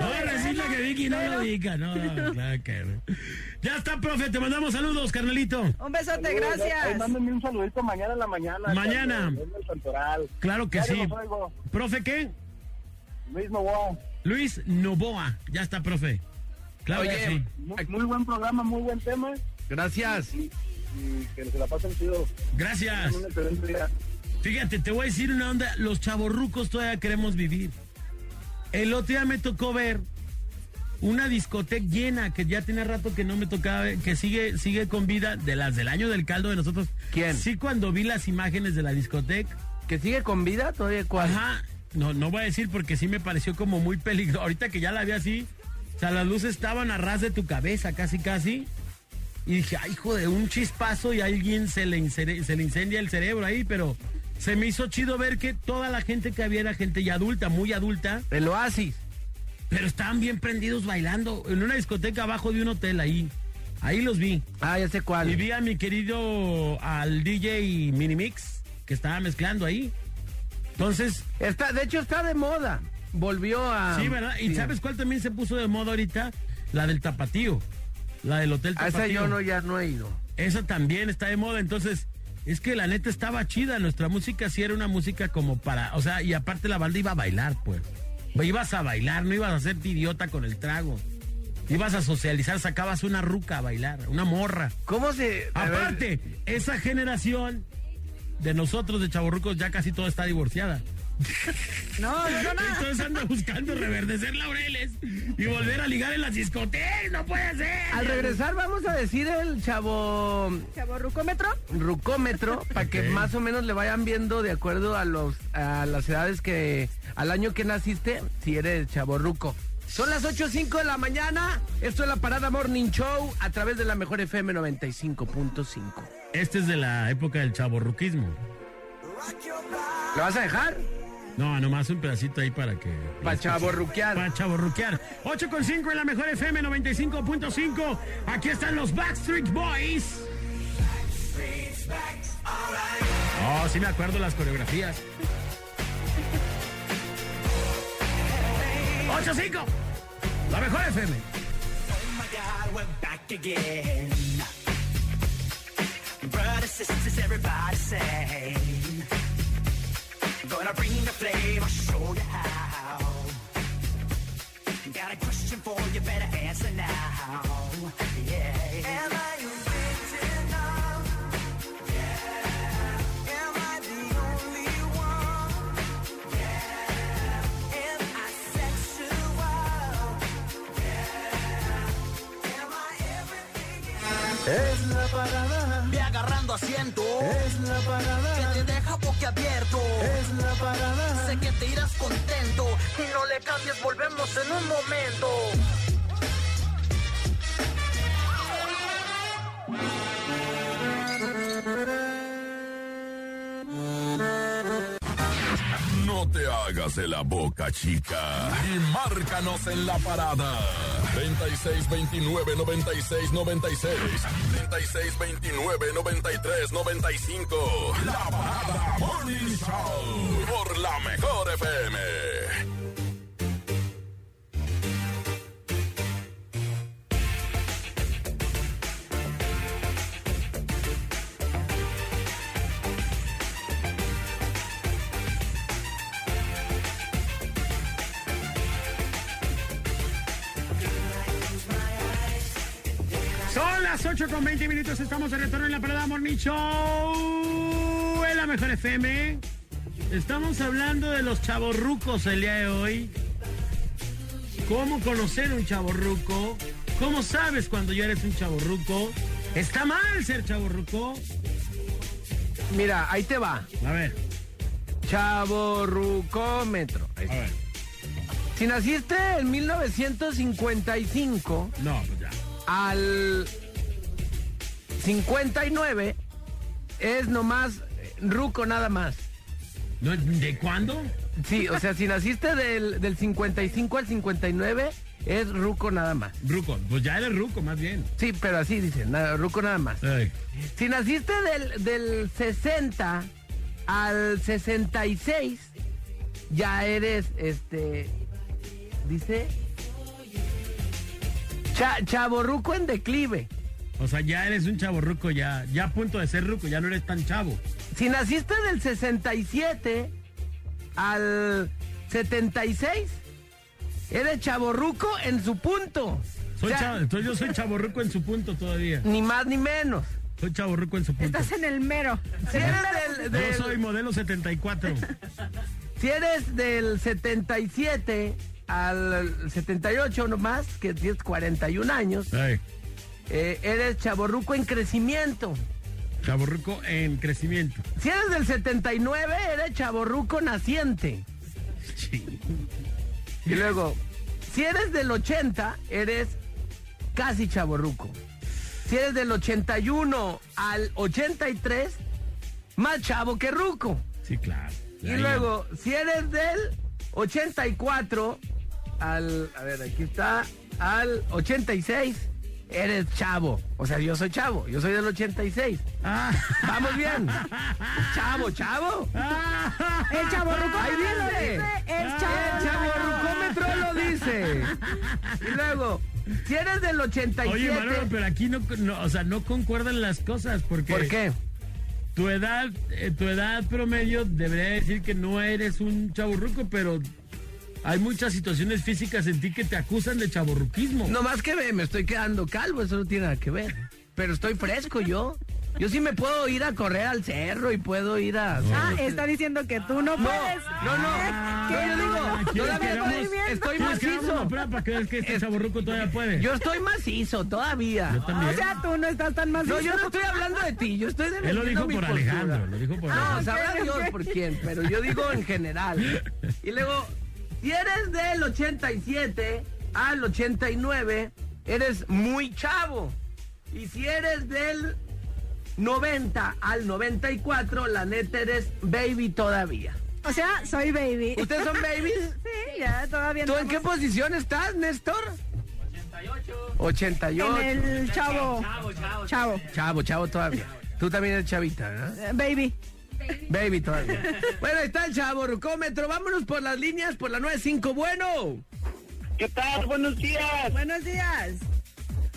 Ahora resulta que Vicky no lo diga. No, no, claro que no. Ya está, profe. Te mandamos saludos, carnalito. Un besote, Saludos, Ahí gracias. mándenme un saludito mañana en la mañana. Mañana. venga el Santoral. Claro que sí. los oigo. ¿Profe qué? Luis Novoa. Luis Novoa. Ya está, profe. Claro Oye, que sí. Muy, muy buen programa, muy buen tema. Gracias. Y, y que se la pasen chido. Gracias. Un excelente día. Fíjate, te voy a decir una onda. Los chavorrucos todavía queremos vivir. El otro día me tocó ver una discoteca llena que ya tiene rato que no me tocaba ver, que sigue, sigue con vida de las del año del caldo de nosotros. ¿Quién? Sí, cuando vi las imágenes de la discoteca. ¿Que sigue con vida? ¿Todavía cuál? Ajá. No, no voy a decir porque sí me pareció como muy peligroso. Ahorita que ya la vi así, o sea, las luces estaban a ras de tu cabeza, casi, casi. Y dije, ay, hijo de un chispazo y a alguien se le, se le incendia el cerebro ahí, pero se me hizo chido ver que toda la gente que había era gente ya adulta, muy adulta, El oasis. pero estaban bien prendidos bailando en una discoteca abajo de un hotel ahí. Ahí los vi. Ah, ya sé cuál. Y vi a mi querido, al DJ Minimix, que estaba mezclando ahí. Entonces, Está, de hecho, está de moda. Volvió a... Sí, ¿verdad? ¿Y sabes cuál también se puso de moda ahorita? La del tapatío. La del Hotel A Tapatío. esa yo no, ya no he ido. Esa también está de moda. Entonces, Es que la neta estaba chida, nuestra música sí era una música como para, o sea, y aparte la banda iba a bailar, pues. Ibas a bailar, no ibas a hacerte idiota con el trago. Ibas a socializar, sacabas una ruca a bailar, una morra. ¿Cómo se...? Aparte, esa generación de nosotros de chavorrucos ya casi toda está divorciada. No, no, no, no. Entonces anda buscando reverdecer laureles y volver a ligar en las discotecas, no puede ser. al regresar vamos a decir el chavo ¿Chaborrucómetro? rucómetro para que más o menos le vayan viendo de acuerdo a los a las edades que al año que naciste si eres chaborruco. Son las 8.05 de la mañana. Esto es la Parada Morning Show a través de la Mejor FM 95.5. Este es de la época del chaborruquismo. ¿Lo vas a dejar? No, nomás un pedacito ahí para que. Para chaborruquear. Para chaborruquear. 8 con 5 en la mejor FM 95.5. Aquí están los Backstreet Boys. Oh, sí me acuerdo las coreografías. 8-5. La mejor FM. Oh my God, we're back again. Brothers, sisters, everybody say. Gonna bring flame, I'll show you how. Got a question for you, better Asiento. es la parada, Que te deja boquiabierto. es la parada. Sé que te irás contento. Y no le cambies, volvemos en un momento. No te hagas de la boca chica y márcanos en la parada. 3629 96 96 3629 93 95 La parada Morning Show por la mejor FM. 8 con 20 minutos. Estamos de retorno en la parada Morning Show. En la mejor FM. Estamos hablando de los chavorrucos el día de hoy. ¿Cómo conocer un chavorruco? ¿Cómo sabes cuando ya eres un chavorruco? ¿Está mal ser chavorruco? Mira, ahí te va. A ver, Chaborrucómetro. A ver. Si naciste en 1955 No, pues ya. al 59 es nomás ruco nada más. ¿De cuándo? Sí, o sea, si naciste del, del 55 al 59 es ruco nada más. Ruco. Pues ya eres ruco, más bien. Sí, pero así dicen, nada, ruco nada más. Ay. Si naciste del, del 60 al 66, ya eres, este, dice, cha, chaborruco en declive. O sea, ya eres un chavorruco, ya, ya a punto de ser ruco, ya no eres tan chavo. Si naciste del 67 al 76, eres chaborruco en su punto. Soy O sea, chavo- entonces yo soy chavorruco en su punto todavía. Ni más ni menos. Soy chavorruco en su punto. Estás en el mero. Si eres del, del- Yo soy modelo 74. <laughs> si eres del 77 al 78 nomás, que tienes 41 años, Ay, eh, eres chaborruco en crecimiento. chavorruco en crecimiento. Si eres del 79, eres chaborruco naciente. Sí. Y luego, si eres del 80, eres casi chaborruco. Si eres del 81 al 83, más chavo que ruco. Sí, claro. Y luego, si eres del 84 al, a ver, aquí está, al 86, eres chavo. O sea, yo soy chavo, yo soy del 86. Ah. Vamos bien. Chavo, chavo. <laughs> El chaborruco Ahí lo dice. dice. El chaborrucómetro lo dice. Y luego, si eres del 87. Oye, Manolo, pero aquí no, no, o sea, no concuerdan las cosas porque... ¿Por qué? tu edad, eh, tu edad promedio debería decir que no eres un chaburruco, pero hay muchas situaciones físicas en ti que te acusan de chaburruquismo. No más que ve, me estoy quedando calvo, eso no tiene nada que ver. Pero estoy fresco yo. Yo sí me puedo ir a correr al cerro y puedo ir a... Ah, está diciendo que tú no puedes. no, no. ¿Qué? No, yo digo, ¿Quieres todavía estoy ¿Quieres que hagamos macizo. para que veas que este todavía puede? Yo estoy macizo todavía. Yo también. O sea, tú no estás tan más No, yo no estoy hablando de ti, yo estoy Él lo defendiendo dijo mi por postura. Alejandro, lo dijo por No, Alejandro. sabrá ok, Dios por quién, pero yo digo en general. Y luego, si eres del 87 al 89, eres muy chavo. Y si eres del 90 al 94, la neta eres baby todavía. O sea, soy baby. ¿Ustedes son <laughs> babies? Sí, ya, todavía ¿Tú en qué posición estás, Néstor? 88. En el chavo. Chavo. Chavo, chavo todavía. Tú también eres chavita, ¿verdad? Eh, Baby. Baby todavía. Bueno, ahí está el chavo rucómetro. Vámonos por las líneas, por la 95. Bueno. ¿Qué tal? Buenos días. Buenos días.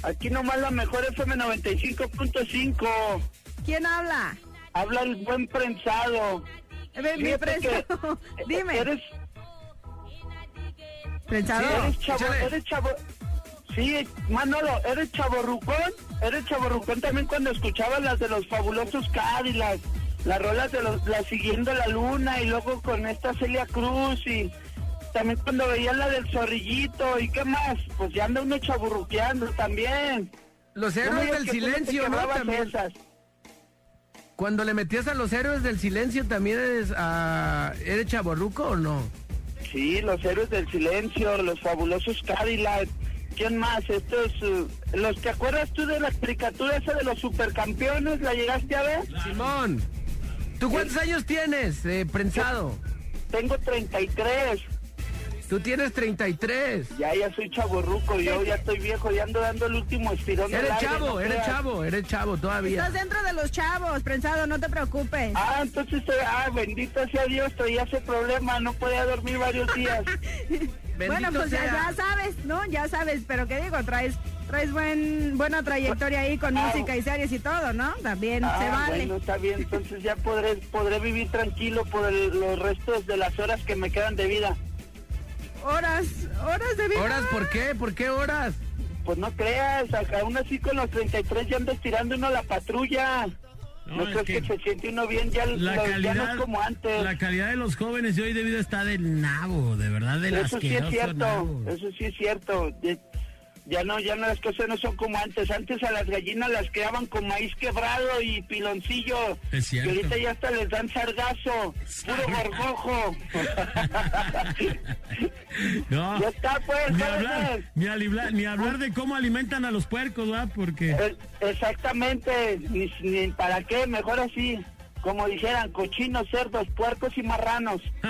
Aquí nomás la mejor FM 95.5. ¿Quién habla? Habla el buen prensado. Eh, Fíjate presto. que- <laughs> Dime. Eres, Pensador. eres chavo, échale. eres chavo. Sí, Manolo, eres chaborrucón. Eres chaborrucón también cuando escuchabas las de los fabulosos Cadillacs. Las rolas de los, la siguiendo la luna y luego con esta Celia Cruz y también cuando veías la del zorrillito y qué más, pues ya anda uno chaburruqueando también. Los héroes del silencio, ¿no? quebrabas También. esas. Cuando le metías a los héroes del silencio, ¿también eres, ah, eres chaborruco o no? Sí, los héroes del silencio, los fabulosos Cadillac. ¿Quién más? Estos, eh, los que acuerdas tú de la caricatura esa de los supercampeones, ¿la llegaste a ver? Simón. ¿Tú cuántos años tienes, eh, prensado? Tengo 33. Tú tienes 33. Ya, ya soy chaborruco, yo ya estoy viejo, ya ando dando el último estirón. Eres aire, chavo, no eres creas. chavo, eres chavo todavía. Estás dentro de los chavos, prensado, no te preocupes. Ah, entonces, eh, ah, bendito sea Dios, traía ese problema, no podía dormir varios días. <laughs> Bueno, pues ya, ya sabes, ¿no? Ya sabes, pero ¿qué digo? Traes traes buen buena trayectoria ahí con Ah, música y series y todo, ¿no? También se Ah, vale. bueno, está bien, entonces ya podré, podré vivir tranquilo por el- los restos de las horas que me quedan de vida. Horas, horas de vida. ¿Horas por qué? ¿Por qué horas? Pues no creas, a- aún así con los 33 ya anda estirando uno la patrulla. No, No, es que... que se siente uno bien, ya, La lo- ya calidad, no es como antes. la calidad de los jóvenes de hoy de vida está del nabo, de verdad, del Eso sí es cierto, nabo. eso sí es cierto. Ya no, ya no las cosas no son como antes. Antes a las gallinas las criaban con maíz quebrado y piloncillo. Es cierto. Y ahorita ya hasta les dan sargazo, puro gorgojo. <laughs> No, Ya está, pues, ni hablar, ni, alibla- ni hablar de cómo alimentan a los puercos, ¿verdad? Porque Exactamente, ni, ni para qué, mejor así. Como dijeran, cochinos, cerdos, puercos y marranos. <laughs>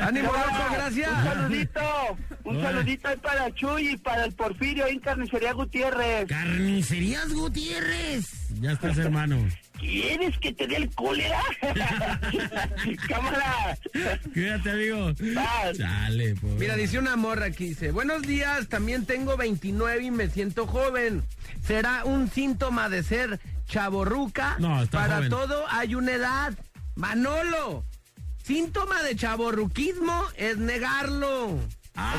Ánimo, loco, Un gracias. saludito, un saludito ahí para Chuy y para el Porfirio ahí en Carnicería Gutiérrez. Carnicerías Gutiérrez. Ya estás, hermano. ¿Quieres que te dé el cólera? <laughs> Cámara. Cuídate, amigo. Vas. Chale, pues. Mira, dice una morra aquí, dice, buenos días, también tengo 29 y me siento joven. ¿Será un síntoma de ser chaborruca? No, está Para joven. todo hay una edad. Manolo, síntoma de chaborruquismo es negarlo. o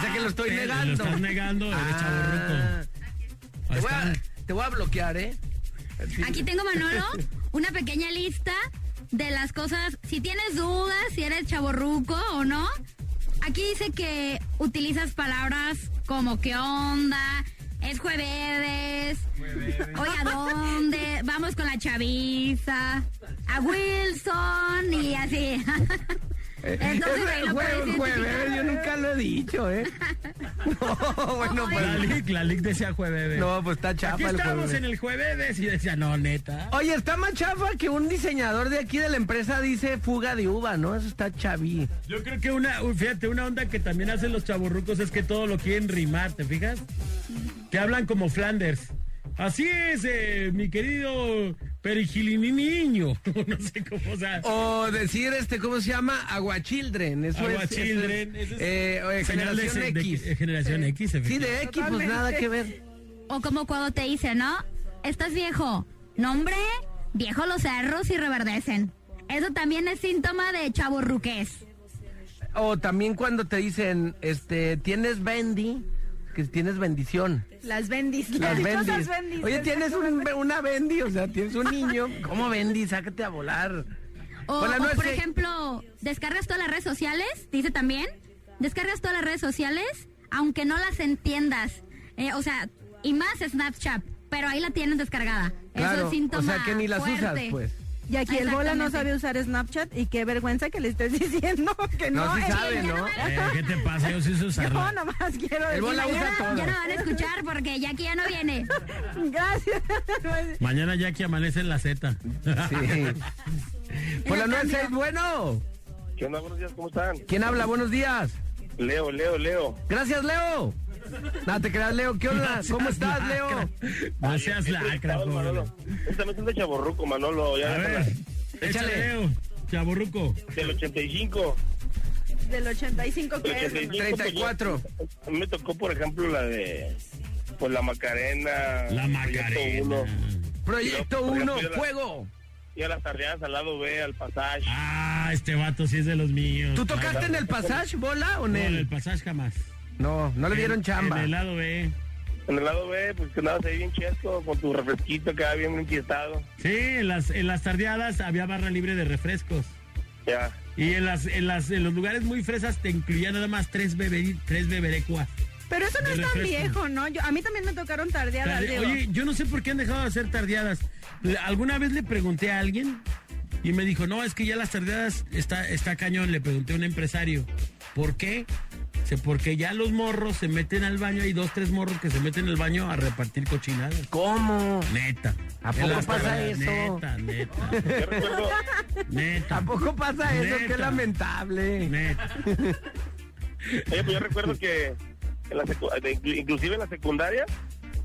sea que lo estoy Ah, te- negando. Lo estás negando, eres Ah, voy, a, te voy a bloquear, ¿eh? Aquí tengo, Manolo, una pequeña lista de las cosas, si tienes dudas, si eres chaborruco o no. Aquí dice que utilizas palabras como qué onda, es jueves, hoy a dónde, vamos con la chaviza, a Wilson y así. <laughs> Entonces lo puedes Jueves, jueves, yo nunca lo he dicho, ¿eh? <laughs> No, bueno, Oye. La pues... Lic, la Lic decía jueves. No, pues está Aquí chafa el estamos jueves. en el jueves y decía, no, neta. Oye, está más chafa que un diseñador de aquí de la empresa dice fuga de uva, ¿no? Eso está chaví. Yo creo que una, fíjate, una onda que también hacen los chaburrucos es que todo lo quieren rimar, ¿te fijas? Que hablan como Flanders. Así es, eh, mi querido Perigiliniño. <laughs> no sé cómo, o sea. O decir, este, ¿cómo se llama? Aguachildren. Eso es. Aguachildren, eso es, es eh, eh, de- generación de- X. de- generación X, Sí, de X, pues nada que ver. O como cuando te dice, ¿no? Estás viejo. No, hombre, viejo los cerros y reverdecen. Eso también es síntoma de chaborruqués. O también cuando te dicen, este, tienes bendi, que tienes bendición. Las bendis, Las dichosas bendis. bendis. Oye, tienes un- una bendi, o sea, tienes un niño. <laughs> ¿Cómo bendi? Sácate a volar. O, Hola, o, no, por ejemplo, descargas todas las redes sociales, dice también, descargas todas las redes sociales, aunque no las entiendas. Eh, o sea, y más Snapchat, pero ahí la tienes descargada. Eso Claro, es síntoma o sea, que ni las fuerte. usas, pues. Y aquí el bola no sabe usar Snapchat y qué vergüenza que le estés <laughs> diciendo que no. No, sí eh, sabe, ¿no? Eh, ¿Qué te pasa? Yo sí sé <laughs> Yo usarla. nomás quiero El decir. bola usa Ya, todo. ya no van a escuchar porque Jackie ya no viene. <laughs> Gracias. Mañana Jackie amanece en la Z. Sí. Por la 96, bueno. ¿Qué onda? Buenos días, ¿cómo están? ¿Quién habla? Buenos días. Leo, Leo, Leo. Gracias, Leo. No te creas, Leo. ¿Qué onda? <laughs> ¿Cómo estás, Leo? No seas lacra, Manolo. Este también es de chaborruco, Manolo. Ya A ver, Échale. échale, Leo. Chaborruco. Del 85. Del 85 Del que es. 85, 34. pues, a mí me tocó, por ejemplo, la de... Pues la Macarena. La Macarena. Proyecto Por 1, ejemplo, fuego. Y a las tardeadas al lado B, al Passage. Ah, este vato sí es de los míos. ¿Tú tocaste en el Passage, bola o en No, en el el? pasaje jamás. No, no le dieron chamba. En el lado B. En el lado B, pues que andabas ahí bien chesco, con tu refresquito, quedaba bien inquietado. Sí, en las, en las tardeadas había barra libre de refrescos. Ya. Y en las, en las, en los lugares muy fresas te incluían nada más tres bebé, tres beberecuas. Pero eso no es tan viejo, ¿no? Yo, a mí también me tocaron tardeadas. Tarde-. Oye, yo no sé por qué han dejado de hacer tardeadas. Alguna vez le pregunté a alguien y me dijo, no, es que ya las tardeadas está, está cañón. Le pregunté a un empresario, ¿por qué? Dice, porque ya los morros se meten al baño, hay dos, tres morros que se meten al baño a repartir cochinadas. ¿Cómo? Neta. ¿A poco pasa eso? Neta, neta, Yo recuerdo, neta. ¿A poco pasa eso? Neta. Qué lamentable. Neta. oye, pues yo recuerdo que en la secu- de- inclusive en la secundaria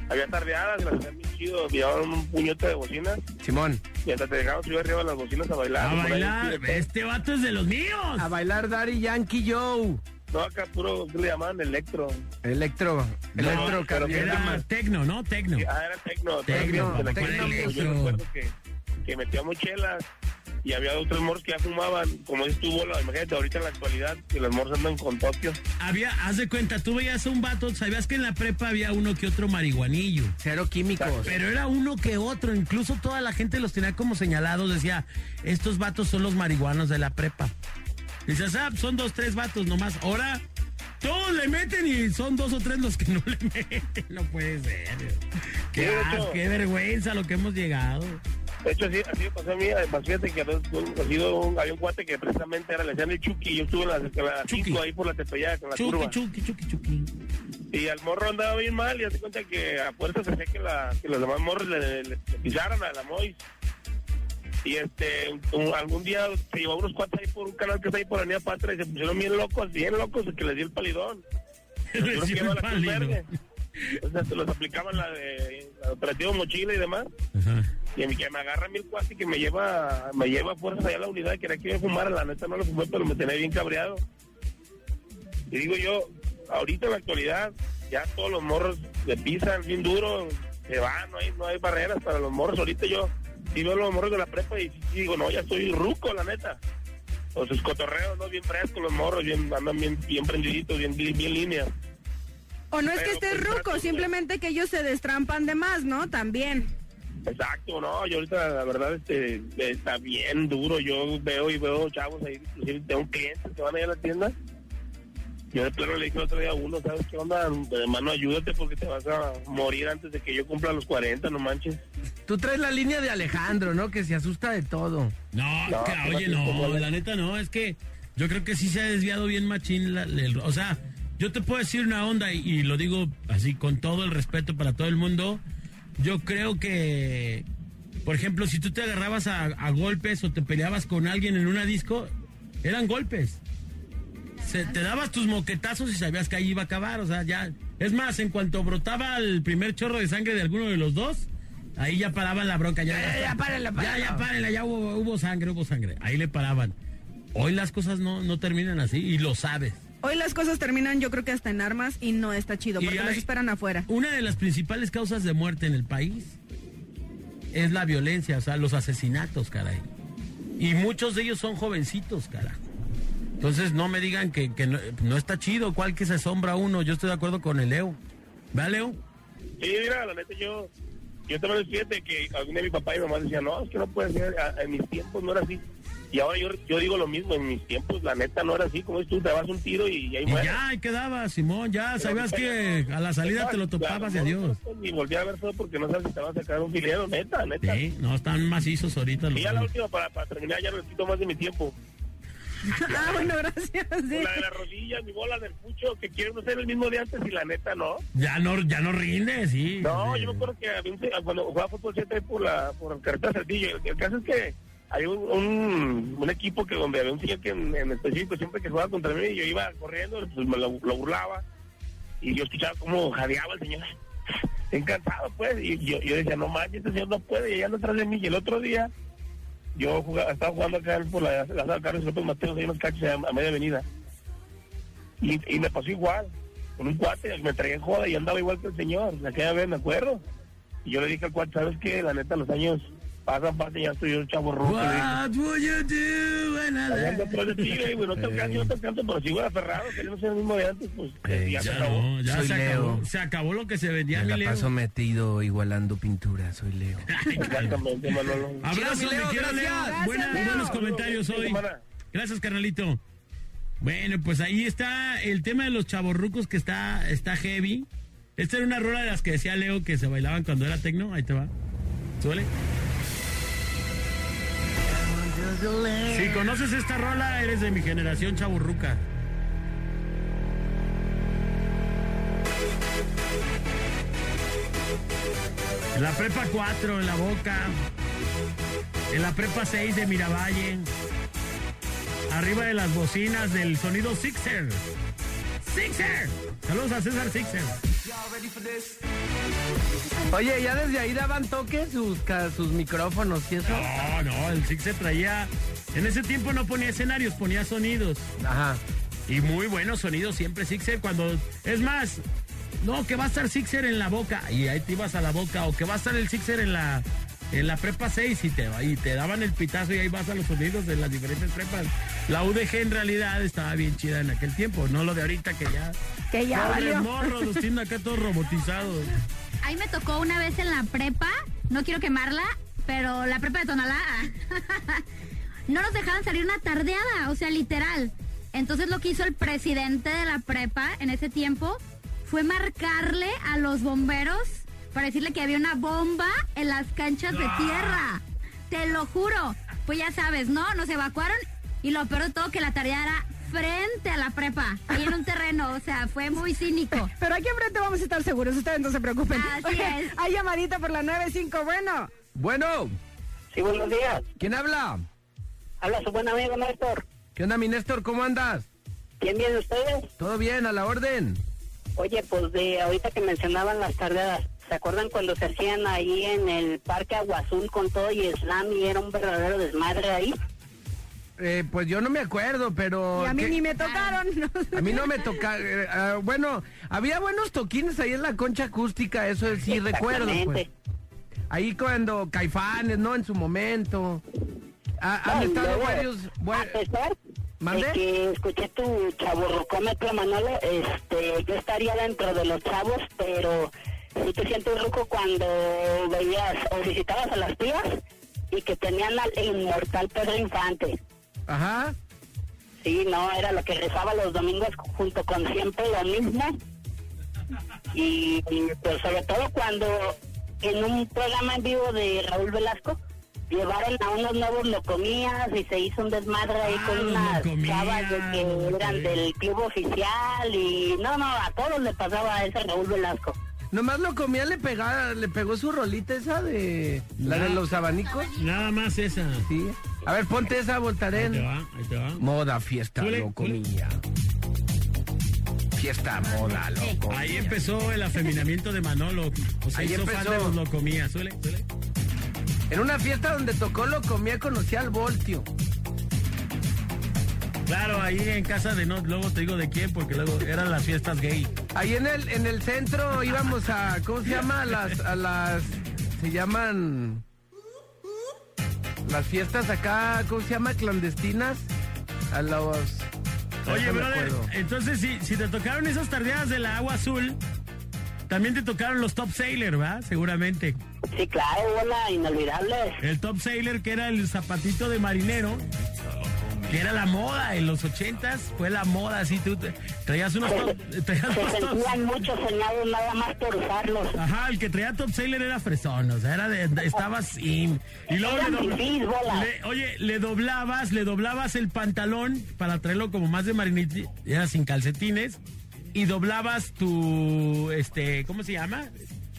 había tardeadas, las hacían bien chido, llevaban un puñote de bocinas Simón, y hasta te dejaban subir arriba de las bocinas a bailar. A ahí, bailar. Este vato es de los míos. a bailar Daddy Yankee Joe. No, acá puro, ¿qué le llamaban? Electro. Electro, No, electro, pero. Era tecno, ¿no? Tecno. Ah, era tecno. Tecno, tecno. Yo recuerdo que, que metíamos chelas y había otros morros que ya fumaban. Como dices tú, bola, imagínate ahorita en la actualidad que los morros andan con Tokio. Había, haz de cuenta, tú veías a un vato, sabías que en la prepa había uno que otro marihuanillo. Cero químicos. Pero era uno que otro, incluso toda la gente los tenía como señalados, decía, estos vatos son los marihuanos de la prepa. Dices, ah, son dos, tres vatos nomás. Ahora, todos le meten y son dos o tres los que no <laughs> le meten. No puede ser. Qué, vergüenza lo que hemos llegado. De hecho, así, así me pasó a mí. Además, fíjate que ha sido un, había un cuate que precisamente era, le decían el Chucky. Yo estuve en la, en la Chucky. cinco ahí por la Tepeyada con la Chucky, curva. chucky, chucky, chucky. Y al morro andaba bien mal y hace cuenta que a fuerzas hacía que, la, que los demás morros le, le- le pisaran a la Mois. Y este, un- algún día se llevó unos cuates ahí por un canal que está ahí por la Avenida Patra y se pusieron bien locos, bien locos, que les dio el palidón. <laughs> Les que dio el. Verde. O sea, se los aplicaban la de la operativo mochila y demás. Ajá. Y mí que me agarra mil cuates y que me lleva, me lleva a fuerzas allá a la unidad y quería que yo fumara, la neta no lo fumé, pero me tenía bien cabreado. Y digo yo, ahorita en la actualidad, ya todos los morros le pisan bien duro, se van, no hay, no hay barreras para los morros. Ahorita yo sí veo los morros de la prepa y digo, no, ya estoy ruco, la neta. O sus cotorreos, ¿no? Bien frescos los morros, bien, andan bien, bien prendiditos, bien, bien, bien líneas. O no es que estés pues, ruco, trato, simplemente que ellos se destrampan de más, ¿no? También. Exacto, no, yo ahorita la verdad este está bien duro, yo veo y veo chavos ahí, inclusive tengo clientes que van ahí a la tienda. Yo de plano le dije el otro día a uno, ¿sabes qué onda? Hermano, ayúdate porque te vas a morir antes de que yo cumpla los 40, no manches. Tú traes la línea de Alejandro, ¿no? Que se asusta de todo. No, No, que- oye, no, la- la neta no, es que yo creo que sí se ha desviado bien machín, la- el- o sea, yo te puedo decir una onda y, y lo digo así con todo el respeto para todo el mundo, yo creo que, por ejemplo, si tú te agarrabas a, a golpes o te peleabas con alguien en una disco, eran golpes. Se- te dabas tus moquetazos y sabías que ahí iba a acabar, o sea, ya. Es más, en cuanto brotaba el primer chorro de sangre de alguno de los dos, ahí ya paraban la bronca. Ya, Eh, ya párenle, Ya, párenle. ya párenle, ya hubo, hubo sangre, hubo sangre. Ahí le paraban. Hoy las cosas no, no terminan así y lo sabes. Hoy las cosas terminan, yo creo que hasta en armas y no está chido, porque los esperan afuera. Una de las principales causas de muerte en el país es la violencia, o sea, los asesinatos, caray. Y muchos de ellos son jovencitos, carajo. Entonces no me digan que, que no, no está chido, cuál que se asombra uno. Yo estoy de acuerdo con el Leo. ¿Va, Leo? Sí, mira, la neta yo, yo también fíjate que algún día mi papá y mi mamá decían, no, es que no puede ser, en mis tiempos no era así. Y ahora yo, yo digo lo mismo, en mis tiempos la neta no era así, como es tú, te vas un tiro y ahí Y ya, ahí quedaba, Simón, ya sabías que a la salida te lo topabas y adiós. Y volví a ver todo porque no sabes si te vas a sacar un filero, neta, neta. Sí, no, están macizos ahorita Y ya la última, para, para terminar, ya no necesito más de mi tiempo. <laughs> Ah, bueno, gracias. sí. La de las rodillas, mi bola del pucho, que quiero ser el mismo de antes y la neta no. Ya no, ya no rinde, sí. No, Sí. yo me acuerdo que cuando jugaba fútbol 7 por la por carretera Certillo, el, el caso es que hay un, un, un equipo que donde había un señor que en, en específico siempre que jugaba contra mí yo iba corriendo, pues me lo, lo burlaba y yo escuchaba cómo jadeaba el señor. Encantado pues, y yo, yo decía, no manches, este señor no puede, y ella anda atrás de mí y el otro día yo estaba jugando acá por la, la sala Carlos López Mateos, hay unos cachos a, a media avenida y, me pasó igual, con un cuate, me traía en joda y andaba igual que el señor, aquella vez me acuerdo. Y yo le dije al cuate, ¿sabes qué? La neta, los años pasan, pasan, ya estoy yo chavo rojo. What would you do when I atrás de ti, le digo, no te alcanzo, no te alcanzo, pero sigo aferrado, queremos ser el mismo de antes, pues Ey, ya se Ya acabó. no, ya Soy se acabó. Leo. Se acabó lo que se vendía, Me mi la Leo. paso metido igualando pintura, soy Leo. <laughs> Exactamente, Manolo. Abrazo, Leo, quiero, Leo. gracias. Buena- Gracias, buenos Leo. comentarios hoy. Semana. Gracias, carnalito. Bueno, pues ahí está el tema de los chavorrucos que está, está heavy. Esta era una rola de las que decía Leo que se bailaban cuando era tecno. Ahí te va. Suele. Si conoces esta rola, eres de mi generación chaburruca. En la prepa 4, en la boca. En la prepa 6 de Miravalle. Arriba de las bocinas del sonido Sixer. Sixer. Saludos a César Sixer. Oye, ya desde ahí daban toques sus, sus micrófonos y eso. No, no, el Sixer traía. En ese tiempo no ponía escenarios, ponía sonidos. Ajá. Y muy buenos sonidos siempre Sixer cuando... Es más, no, que va a estar Sixer en la boca. Y ahí te ibas a la boca. O que va a estar el Sixer en la... En la prepa 6 y te, y te daban el pitazo y ahí vas a los sonidos de las diferentes prepas. La UDG en realidad estaba bien chida en aquel tiempo, no lo de ahorita que ya... Que ya valió. morros, los tienen acá todos robotizados. Ahí me tocó una vez en la prepa, no quiero quemarla, pero la prepa de Tonalá. <laughs> no nos dejaban salir una tardeada, o sea, literal. Entonces lo que hizo el presidente de la prepa en ese tiempo fue marcarle a los bomberos para decirle que había una bomba en las canchas de tierra. Te lo juro. Pues ya sabes, ¿no? Nos evacuaron y lo peor de todo que la tarea era frente a la prepa, ahí en un terreno, o sea, fue muy cínico. <laughs> Pero aquí enfrente vamos a estar seguros, ustedes no se preocupen. Así es. <laughs> Hay llamadita por la 95, bueno. Bueno, Sí, buenos días. ¿quién habla? Habla su buen amigo Néstor. ¿Qué onda, mi Néstor? ¿Cómo andas? ¿Quién viene ustedes? ¿Todo bien? ¿A la orden? Oye, pues de ahorita que mencionaban las tardeadas, ¿se acuerdan cuando se hacían ahí en el Parque Agua Azul con todo y slam y era un verdadero desmadre ahí? Eh, pues yo no me acuerdo, pero... Y a mí ¿qué? ni me tocaron. A mí no me toca... eh, ah, bueno, había buenos toquines ahí en la concha acústica, eso sí recuerdo, pues. Ahí cuando Caifanes, ¿no? En su momento. Ah, han No, estado luego, varios... bue- A pesar ¿Mande? de que escuché tu chaburrucómetro, Manolo, este, yo estaría dentro de los chavos, pero sí te sientes ruco cuando veías o visitabas a las tías y que tenían al inmortal Pedro Infante. Ajá. Sí, no, era lo que rezaba los domingos junto con siempre lo mismo. Y, y, pues sobre todo cuando en un programa en vivo de Raúl Velasco llevaron a unos nuevos locomías y se hizo un desmadre ahí Ah, con unas chavas de que eran del club oficial y no, no, a todos les pasaba ese Raúl Velasco. Nomás lo comía, le pegaba, le pegó su rolita esa de... La de los abanicos. Nada más esa. Sí. A ver, ponte esa, Ahí te Voltaren. va, ahí te va. Moda, fiesta, Súbele, locomía. Fiesta, moda, loco. Ahí empezó el afeminamiento de Manolo. O sea, Ahí hizo fan empezó. de los locomías. Suele, suele. En una fiesta donde tocó locomía conocí al Voltio. Claro, ahí en casa de no, luego te digo de quién, porque luego eran las fiestas gay. Ahí en el, en el centro íbamos a, ¿cómo se llama? A las, a las, se llaman las fiestas acá, ¿cómo se llama? Clandestinas. A los... Oye, brother, entonces si, si te tocaron esas tardeadas de la agua azul, también te tocaron los Top Sailor, ¿verdad? Seguramente. Sí, claro, bola, inolvidable. El Top Sailor, que era el zapatito de marinero, que era la moda en los ochentas, fue la moda, así tú traías unos Se, top, traías se sentían muchos soñados nada más por usarlos. Ajá, el que traía Top Sailor era fresón, o sea, era de, de- estaba sin. Y luego le, bola. le- oye, le doblabas, le doblabas el pantalón para traerlo como más de mariniti, era sin calcetines, y doblabas tu, este, ¿cómo se llama?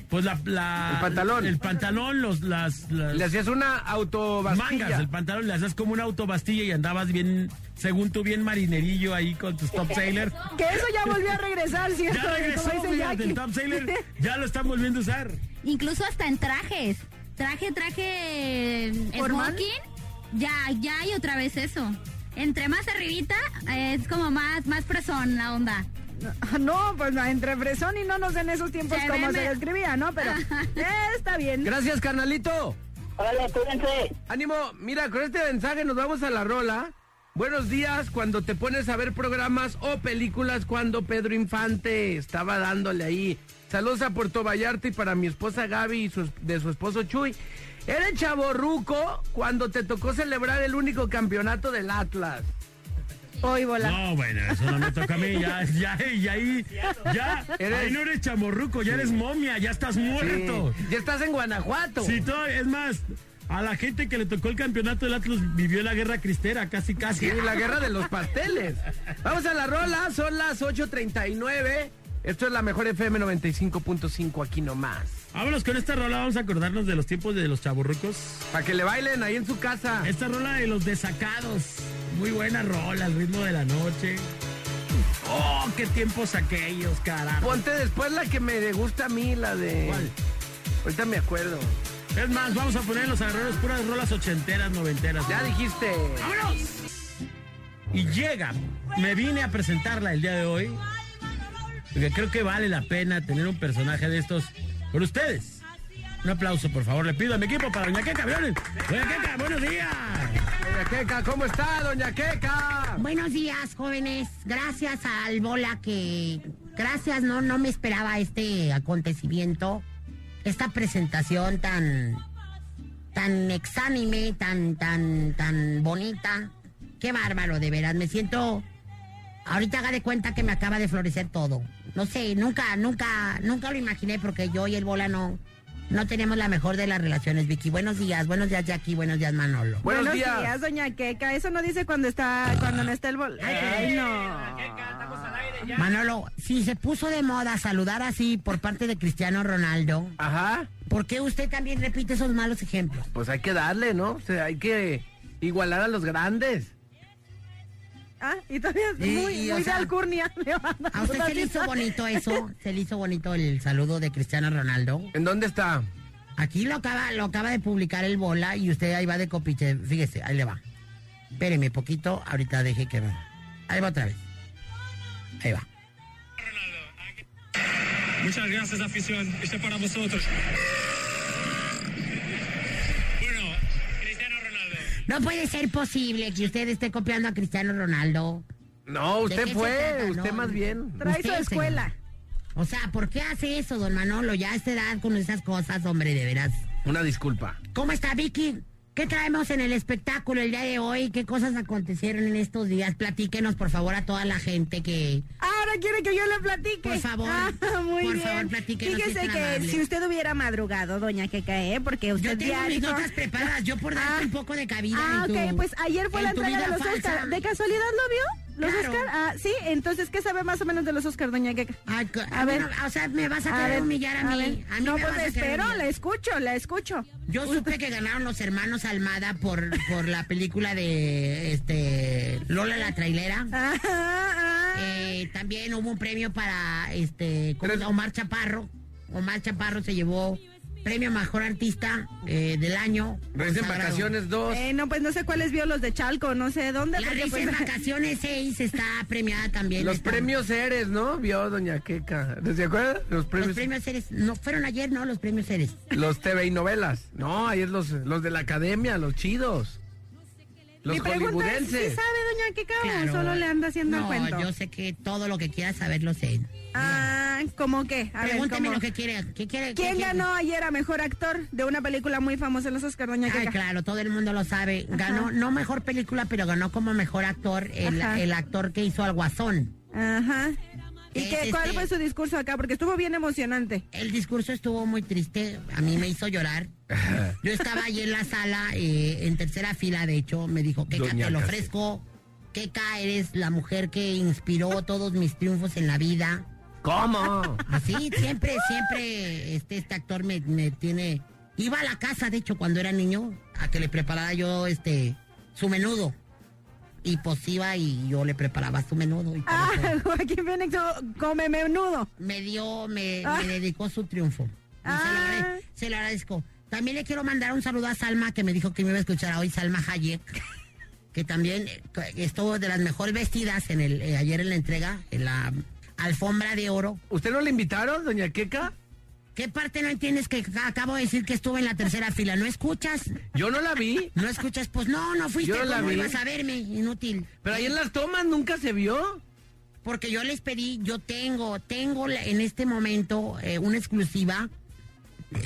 Pues la, la- El pantalón. El pantalón, los, las, las Le hacías una autobastilla. mangas, el pantalón le hacías como una autobastilla y andabas bien, según tú, bien marinerillo ahí con tus Top Sailor. Que eso ya volvió a regresar, ¿cierto? Ya regresó, fíjate, el. Top Sailor ya lo están volviendo a usar. Incluso hasta en trajes. Traje, traje ¿Formal? smoking. Ya, ya hay otra vez eso. Entre más arribita es como más, más presón la onda. <laughs> No, pues entre fresón y no nos en esos tiempos Se como se me- describía, ¿no? Pero eh, <laughs> está bien. Gracias, carnalito. Órale, cuídense. Ánimo, mira, con este mensaje nos vamos a la rola. Buenos días cuando te pones a ver programas o películas cuando Pedro Infante estaba dándole ahí. Saludos a Puerto Vallarta y para mi esposa Gaby y su- de su esposo Chuy. Eres chaborruco cuando te tocó celebrar el único campeonato del Atlas. Hoy bola. No, bueno, eso no me toca a mí. Ya, ya, ya ahí, ya, Eres- ahí no eres chamorruco, ya eres momia, ya estás muerto. Sí, ya estás en Guanajuato. Sí, todo, es más, a la gente que le tocó el campeonato del Atlas vivió la guerra cristera, casi, casi. Sí, la guerra de los pasteles. Vamos a la rola, son las 8.39. Esto es la mejor FM 95.5 aquí nomás. Vámonos con esta rola, vamos a acordarnos de los tiempos de los chaburrucos. Para que le bailen ahí en su casa. Esta rola de los desacados. Muy buena rola, al ritmo de la noche. Oh, qué tiempos aquellos, carajo. Ponte después la que me gusta a mí, la de... ¿Cuál? Ahorita me acuerdo. Es más, vamos a poner en los agarreros puras rolas ochenteras, noventeras. Ya dijiste. ¡Vámonos! Y llega. Me vine a presentarla el día de hoy. Porque creo que vale la pena tener un personaje de estos por ustedes. Un aplauso, por favor. Le pido a mi equipo para Doña Queca, ¿vieron? Doña Queca, buenos días. Doña Queca, ¿cómo está, doña Queca? Buenos días, jóvenes. Gracias al Bola que... Gracias, no, no me esperaba este acontecimiento. Esta presentación tan... Tan exánime, tan, tan, tan bonita. Qué bárbaro, de veras. Me siento... Ahorita haga de cuenta que me acaba de florecer todo. No sé, nunca, nunca, nunca lo imaginé porque yo y el Bola no... No tenemos la mejor de las relaciones, Vicky. Buenos días, buenos días, Jackie, buenos días, Manolo. Buenos, días. doña Queca. Eso no dice cuando está, cuando no está el bol. Ay, no. Manolo, si se puso de moda saludar así por parte de Cristiano Ronaldo, Ajá. ¿por qué usted también repite esos malos ejemplos? Pues hay que darle, ¿no? O sea, hay que igualar a los grandes. Ah, y todavía es Y- muy, y, o muy sea, de alcurnia. <laughs> ¿A usted se le hizo bonito eso? ¿Se le hizo bonito el saludo de Cristiano Ronaldo? ¿En dónde está? Aquí lo acaba, lo acaba de publicar el Bola y usted ahí va de copiche. Fíjese, ahí le va. Espéreme poquito, ahorita deje que... Ahí va otra vez. Ahí va. Muchas gracias, afición. Este es para vosotros. No puede ser posible que usted esté copiando a Cristiano Ronaldo. No, ¿De usted fue, usted más bien. Trae su escuela. O sea, ¿por qué hace eso, don Manolo? Ya a esta edad con esas cosas, hombre, de veras. Una disculpa. ¿Cómo está, Vicky? ¿Qué traemos en el espectáculo el día de hoy? ¿Qué cosas acontecieron en estos días? Platíquenos, por favor, a toda la gente que... Ahora quiere que yo le platique. Por favor, Ah, <laughs> muy por bien. favor, platíquenos, si Fíjese que amable. si usted hubiera madrugado, doña Queca, ¿eh? Porque usted Yo tengo ya mis notas preparadas, yo por darte Ah. un poco de cabida Ah, en tu- ok, pues ayer fue la entrega de los falsa. Oscar. ¿De casualidad lo vio? ¿Los Claro. Oscar? Ah, sí, entonces, ¿qué sabe más o menos de los Oscar, doña Queca? Ay, A ver. o sea, me vas a A querer ver, humillar a, mí. ver. A mí no, me pues vas a espero, humillar. la escucho, la escucho. Yo supe que ganaron los hermanos Almada por, por la película de este Lola la trailera. Ah, ah. Eh, también hubo un premio para este. Omar Chaparro. Omar Chaparro se llevó premio Mejor Artista eh, del año. Consagrado. Vacaciones 2. Eh, no, pues no sé cuáles vio los de Chalco, no sé dónde. La Risa pues, en Vacaciones 6 está premiada también. Los Está- premios Eres, ¿no? Vio Doña Queca. ¿Se acuerda? Los Los premios. premios Ceres, no, fueron ayer, ¿no? Los premios Ceres. Los TV y novelas. No, ahí es los, los de la academia, los chidos. Los Mi pregunta es, ¿sí hollywoodenses. sabe, doña Claro. o solo le anda haciendo el No, cuento? yo sé que todo lo que quieras saber lo sé. Ah, ¿cómo qué? A ver, lo que quiere. ¿Qué quiere? qué ¿Quién quiere? ganó ayer a mejor actor de una película muy famosa en los Oscars, doña Ay, claro, todo el mundo lo sabe. Ganó, no mejor película, pero ganó como mejor actor el, actor que hizo al Guasón. Ajá. ¿Y Es qué, cuál este- fue su discurso acá? Porque estuvo bien emocionante. El discurso estuvo muy triste, a mí me hizo llorar. Yo estaba ahí en la sala, eh, en tercera fila, de hecho, me dijo, Keka, Doña te lo ofrezco. Keka, eres la mujer que inspiró todos mis triunfos en la vida. ¿Cómo? Así, siempre, siempre, este, este actor me, me tiene... Iba a la casa, de hecho, cuando era niño, a que le preparara yo, este, su menudo. Y pues iba y yo le preparaba su menudo. Y Ah, <laughs> Joaquín Phoenix come menudo. me dio, me, Ah. me dedicó su triunfo. Y se, lo Ah. se lo agradezco. También le quiero mandar un saludo a Salma, que me dijo que me iba a escuchar hoy, Salma Hayek, que también eh, estuvo de las mejores vestidas en el, eh, ayer en la entrega, en la alfombra de oro. ¿Usted no le invitaron, Doña Queca? ¿Qué parte no entiendes que ca- acabo de decir que estuve en la tercera fila? ¿No escuchas? Yo no la vi. ¿No escuchas? Pues no, no fuiste. Yo no la ¿Cómo vi. ibas a verme? Inútil. Pero ahí en las tomas nunca se vio. Porque yo les pedí, yo tengo, tengo en este momento eh, una exclusiva.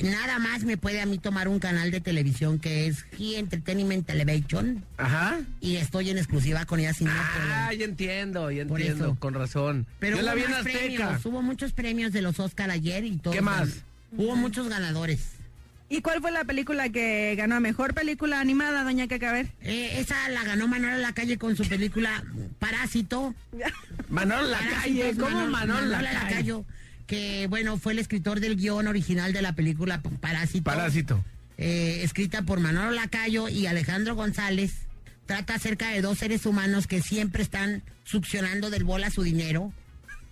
Nada más me puede a mí tomar un canal de televisión que es He Entertainment Television. Ajá. Y estoy en exclusiva con ella sin. Ah, ya entiendo, ya Por entiendo, eso. con razón. Pero Yo la hubo vi en más Azteca. premios, hubo muchos premios de los Oscar ayer y todo. ¿Qué más? Hubo muchos ganadores. ¿Y cuál fue la película que ganó a mejor película animada, doña ver. Eh, esa la ganó Manuel Lacalle con su película Parásito. <laughs> Manolo la Parásitos, calle, ¿cómo Manol- Manolo la Manolo calle? Lacayo, que bueno, fue el escritor del guion original de la película Parásito. Parásito. eh, escrita por Manolo Lacayo y Alejandro González. Trata acerca de dos seres humanos que siempre están succionando del bola su dinero.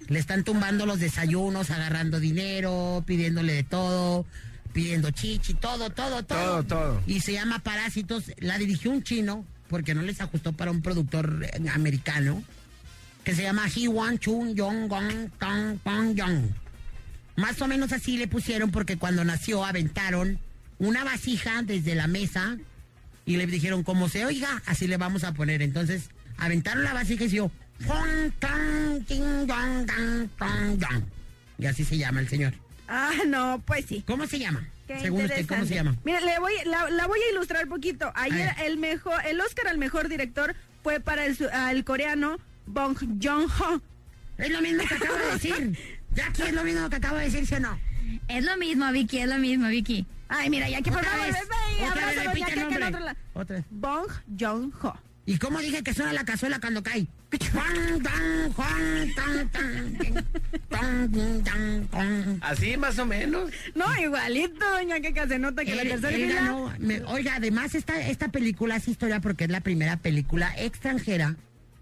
Le están tumbando los desayunos, agarrando dinero, pidiéndole de todo, pidiendo chichi, todo, todo, todo. Todo, todo. Y se llama Parásitos. La dirigió un chino, porque no les ajustó para un productor eh, americano, que se llama He Wan Chun Yong Gong Tong Pong Yong. Más o menos así le pusieron porque cuando nació aventaron una vasija desde la mesa y le dijeron, como se oiga, así le vamos a poner. Entonces, aventaron la vasija y se dio, "Fong, tong, ting, dong, dong, tong, dong". Y así se llama el señor. Ah, no, pues sí. ¿Cómo se llama? Qué Según usted, ¿cómo se llama? Mira, le voy, la, la voy a ilustrar poquito. Ayer el mejor, el Oscar al mejor director fue para el, al coreano Bong Joon-ho. Es lo mismo que acabo de decir. <laughs> Jackie, es lo mismo que acabo de decir, ¿sí o no? Es lo mismo, Vicky, es lo mismo, Vicky. Ay, mira, ya que por Otra favor, otra. Otra vez. Bong Joon-ho. ¿Y cómo dije que suena la cazuela cuando cae? Juan, tan, Juan, tan, tan, tan, tan, tan, tan. Así más o menos. No, igualito, doña Keka, se nota que la tercera ganó, me- oiga, además esta, esta película es historia porque es la primera película extranjera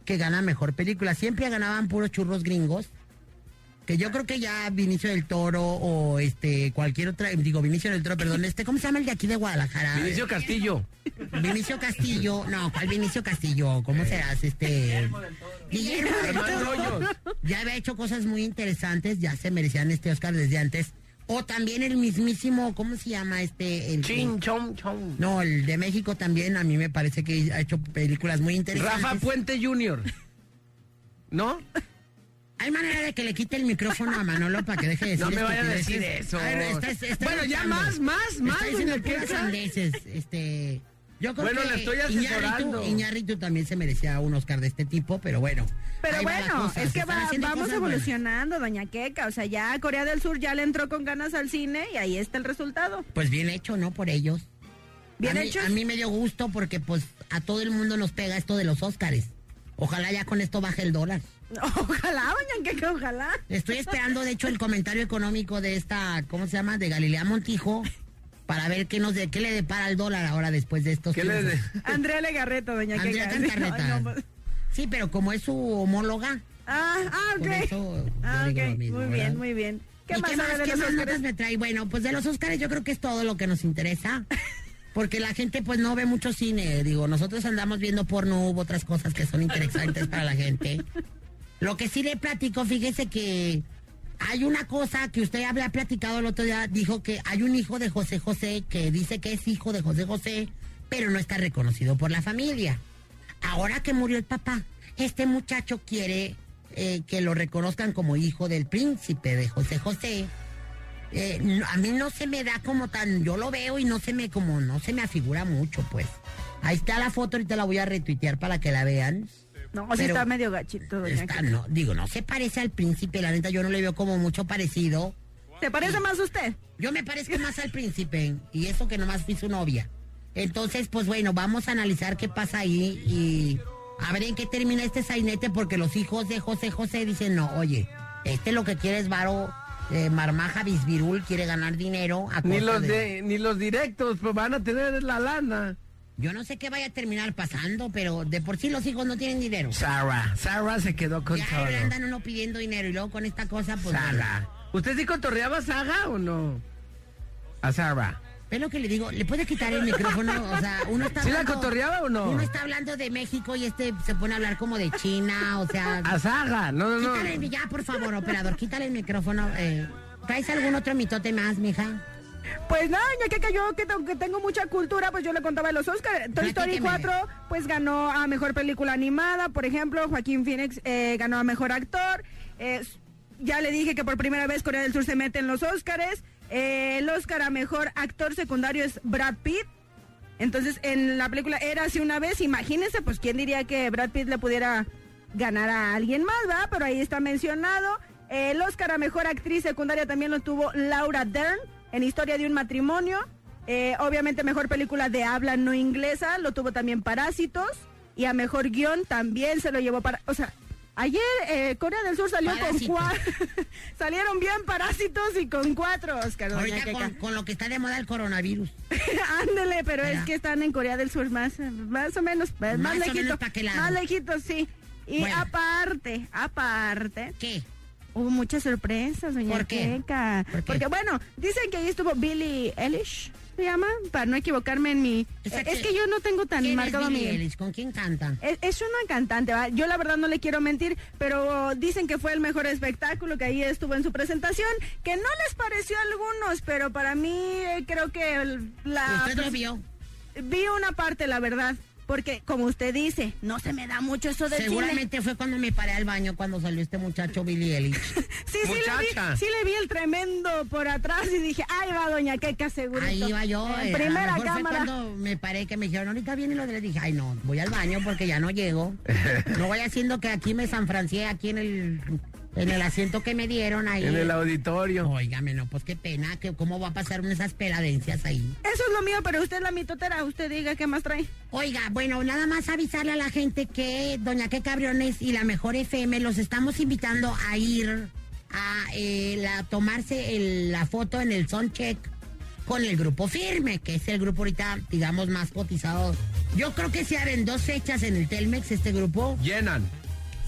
que gana mejor película. Siempre ganaban puros churros gringos. Que yo creo que ya Vinicio del Toro o este cualquier otra, digo Vinicio del Toro, perdón, este, ¿cómo se llama el de aquí de Guadalajara? Vinicio Castillo. Vinicio Castillo, no, ¿cuál Vinicio Castillo? ¿Cómo se hace este? Guillermo del Toro. Hoyos. Ya había hecho cosas muy interesantes, ya se merecían este Oscar desde antes. O también el mismísimo, ¿cómo se llama este? El, Chin, chom, chom. no, el de México también, a mí me parece que ha hecho películas muy interesantes. Rafa Puente Jr. ¿No? Hay manera de que le quite el micrófono a Manolo para que deje de decir No me vaya a decir eso. A ver, Bueno, ya más, más, más, doña Queca. sandeces, este... Yo creo Bueno, que le estoy Iñárritu- asesorando. Iñárritu también se merecía un Oscar de este tipo, pero bueno. Pero bueno, es que va- vamos cosas buenas. evolucionando, doña Keka. O sea, ya Corea del Sur ya le entró con ganas al cine y ahí está el resultado. Pues bien hecho, ¿no? Por ellos. Bien a mí, hechos. A mí me dio gusto porque pues a todo el mundo nos pega esto de los Óscares. Ojalá ya con esto baje el dólar. <laughs> Ojalá, doña Keka, ojalá. Estoy esperando, de hecho, el comentario económico de esta, ¿cómo se llama? De Galilea Montijo, para ver qué nos de, qué le depara al dólar ahora después de estos ¿Qué le de- Andrea Legarreta, doña Andrea. Cantarreta. Ay, no, pues- Sí, pero como es su homóloga, Ah, ah, ok. por eso Ah, digo lo ok, mismo, muy ¿verdad? bien, muy bien. ¿Qué ¿Y más qué más, de qué más notas me trae? Bueno, pues de los Óscares yo creo que es todo lo que nos interesa. <laughs> Porque la gente pues no ve mucho cine. Digo, nosotros andamos viendo porno, hubo otras cosas que son interesantes para la gente. Lo que sí le platico, fíjese que hay una cosa que usted había platicado el otro día, dijo que hay un hijo de José José que dice que es hijo de José José, pero no está reconocido por la familia. Ahora que murió el papá, este muchacho quiere eh, que lo reconozcan como hijo del príncipe de José José. Eh, a mí no se me da como tan, yo lo veo y no se me como, no se me afigura mucho, pues. Ahí está la foto, ahorita la voy a retuitear para que la vean. No, sí está medio gachito, doña Está- Queca. no, digo, no se parece al príncipe, la neta, yo no le veo como mucho parecido. ¿Se parece más a usted? Yo me parezco más al príncipe, y eso que nomás fui su novia. Entonces, pues bueno, vamos a analizar qué pasa ahí y a ver en qué termina este sainete, porque los hijos de José José dicen, no, oye, este lo que quiere es varo, eh, marmaja bisbirul, quiere ganar dinero. a Ni los, de- de, ni los directos, pues van a tener la lana. Yo no sé qué vaya a terminar pasando, pero de por sí los hijos no tienen dinero. Sarah, Sarah se quedó con Ya todo. le andan uno pidiendo dinero y luego con esta cosa, pues... Sarah. ¿Usted sí cotorreaba a Saga o no? A Sarah. ¿Ves lo que le digo? ¿Le puede quitar el micrófono? O sea, uno está ¿Sí la hablando- cotorreaba o no? Uno está hablando de México y este se pone a hablar como de China, o sea... A Saga, no, no, no. Quítale, el- ya, por favor, operador, quítale el micrófono. Eh, ¿Traes algún otro mitote más, mija? Pues nada, ya que, que yo que, tengo- que tengo mucha cultura, pues yo le contaba de los Oscars. Toy Story Platíqueme. 4, pues ganó a Mejor Película Animada, por ejemplo, Joaquín Phoenix eh, ganó a Mejor Actor. Eh, ya le dije que por primera vez Corea del Sur se mete en los Oscars. Eh, el Oscar a Mejor Actor Secundario es Brad Pitt. Entonces, en la película Era así una vez, imagínense, pues quién diría que Brad Pitt le pudiera ganar a alguien más, ¿verdad? Pero ahí está mencionado. El Oscar a Mejor Actriz Secundaria también lo tuvo Laura Dern en Historia de un Matrimonio. Eh, obviamente Mejor Película de Habla No Inglesa lo tuvo también Parásitos. Y a Mejor Guión también se lo llevó para... O sea, ayer eh, Corea del Sur salió con cuatro... <laughs> salieron bien Parásitos y con cuatro Oscars. doña Ahorita con, con lo que está de moda el coronavirus. <laughs> Ándele, pero es que están en Corea del Sur más, más o menos, más, Más o lejitos. Más lejitos, sí. Y Bueno. aparte, aparte. ¿Qué? Hubo muchas sorpresas, doña ¿Por qué? Keka. ¿Por qué? Porque bueno, dicen que ahí estuvo Billie Eilish, se llama, para no equivocarme en mi... Es que- yo no tengo tan ¿Quién es marcado Billie mi... Eilish? ¿Con quién canta? Es, es una cantante, ¿va? yo la verdad no le quiero mentir, pero dicen que fue el mejor espectáculo, que ahí estuvo en su presentación, que no les pareció a algunos, pero para mí eh, creo que el- la... ¿Usted lo vio? Vi una parte, la verdad, porque como usted dice, no se me da mucho eso cine. Seguramente fue cuando me paré al baño cuando salió este muchacho Billy Eilish. <laughs> Sí, sí le, vi, sí le vi el tremendo por atrás y dije, ahí va doña Queca seguro. Ahí iba yo. En eh, a lo primera mejor fue cámara. cuando me paré que me dijeron, ahorita viene lo de le dije, ay no, voy al baño porque ya no llego. <laughs> No voy haciendo que aquí me sanfrancié aquí en el en el asiento que me dieron ahí. En el auditorio. Óigame, no, pues qué pena, que cómo va a pasar esas peladencias ahí. Eso es lo mío, pero usted es la mitotera, usted diga qué más trae. Oiga, bueno, nada más avisarle a la gente que Doña Que Cabriones y la Mejor FM los estamos invitando a ir a eh, la- tomarse el- la foto en el Soundcheck con el grupo Firme, que es el grupo ahorita, digamos, más cotizado. Yo creo que se abren dos fechas en el Telmex, este grupo, Llenan.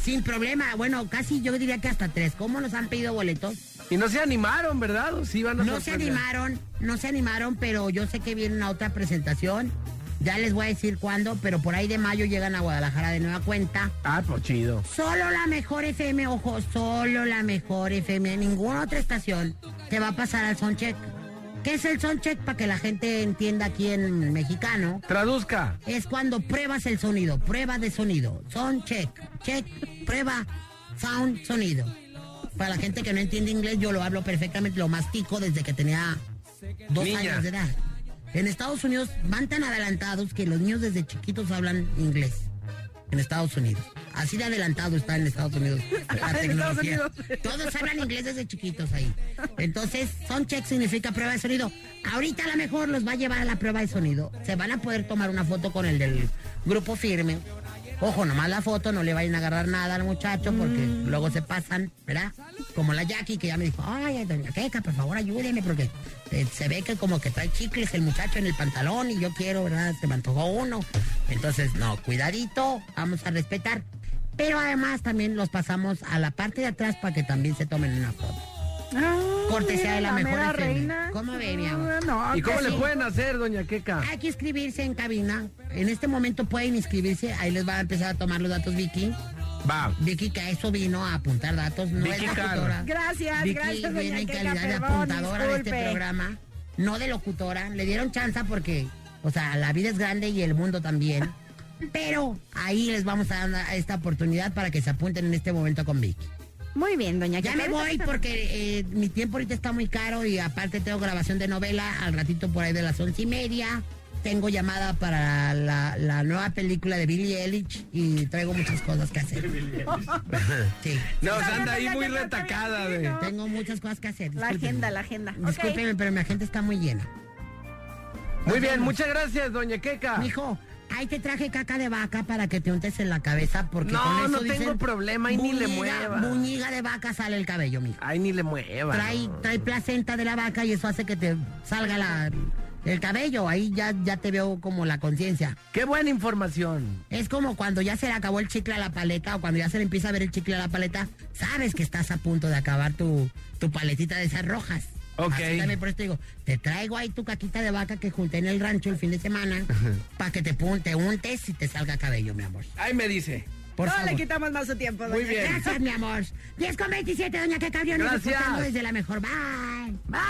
Sin problema. Bueno, casi yo diría que hasta tres. ¿Cómo nos han pedido boletos? Y no se animaron, ¿verdad? ¿O sí van a No se animaron, no se animaron, pero yo sé que viene una otra presentación. Ya les voy a decir cuándo, pero por ahí de mayo llegan a Guadalajara de nueva cuenta. Ah, pues chido. Solo la mejor FM, ojo, solo la mejor FM, ninguna otra estación te va a pasar al soundcheck. ¿Qué es el soundcheck? Para que la gente entienda aquí en mexicano. Traduzca. Es cuando pruebas el sonido, prueba de sonido. Soundcheck, check, prueba, sound, sonido. Para la gente que no entiende inglés, yo lo hablo perfectamente, lo mastico desde que tenía dos Niña. años de edad. En Estados Unidos van tan adelantados que los niños desde chiquitos hablan inglés. En Estados Unidos. Así de adelantado está en Estados Unidos la <laughs> En Estados tecnología. Unidos. Todos hablan inglés desde chiquitos ahí. Entonces, soundcheck significa prueba de sonido. Ahorita a lo mejor los va a llevar a la prueba de sonido. Se van a poder tomar una foto con el del grupo firme. Ojo, nomás la foto, no le vayan a agarrar nada al muchacho porque luego se pasan, ¿verdad? Como la Jackie que ya me dijo, ay, doña Queca, por favor ayúdeme porque eh, se ve que como que trae chicles el muchacho en el pantalón y yo quiero, ¿verdad? Se me antojó uno. Entonces, no, cuidadito, vamos a respetar. Pero además también los pasamos a la parte de atrás para que también se tomen una foto. cortesía de la, la mejor reina. ¿Cómo ve, mi amor? No, ¿Y cómo que le sí. pueden hacer, doña Queca? Hay que inscribirse en cabina. En este momento pueden inscribirse. Ahí les va a empezar a tomar los datos Vicky. Va. Vicky, que a eso vino a apuntar datos. No Vicky es locutora. Gracias, Vicky gracias, viene doña en Queca, calidad de perdón, apuntadora de este programa, no de locutora. Le dieron chance porque, o sea, la vida es grande y el mundo también. Pero ahí les vamos a dar esta oportunidad para que se apunten en este momento con Vicky. Muy bien, doña Ya me voy porque eh, mi tiempo ahorita está muy caro y aparte tengo grabación de novela al ratito por ahí de las once y media. Tengo llamada para la, la nueva película de Billie Eilish y traigo muchas cosas que hacer. <laughs> Sí. No, o sea, anda ahí muy retacada, de. Tengo muchas cosas que hacer. La agenda, la agenda. Discúlpeme, pero mi agenda está muy llena. Muy bien, muchas gracias, doña Queca. Mijo, ahí te traje caca de vaca para que te untes en la cabeza porque No, con eso no dicen, tengo problema y ni le mueva. Buñiga de vaca sale el cabello, mijo. Ay, ni le mueva. Trae, no. trae placenta de la vaca y eso hace que te salga la, el cabello. Ahí ya, ya te veo como la conciencia. Qué buena información. Es como cuando ya se le acabó el chicle a la paleta o cuando ya se le empieza a ver el chicle a la paleta, sabes que estás a punto de acabar tu, tu paletita de esas rojas. Ok. Así también por eso te digo, te traigo ahí tu caquita de vaca que junté en el rancho el fin de semana <laughs> para que te, pun- te untes y te salga cabello, mi amor. Ay, me dice. Por no favor. le quitamos más su tiempo, doña Muy bien. Gracias, mi amor. 10 con 27, doña que cabrón. Gracias. disfrutando desde la mejor. Bye. Bye.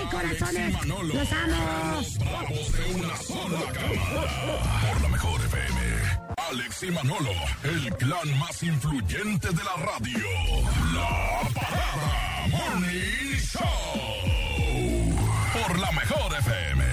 Bye, corazones. Manolo. Los amo. Los bravos de una sola cámara. Por la mejor FM. Alex y Manolo, el clan más influyente de la radio. La Parada Morning Show. Por la mejor FM.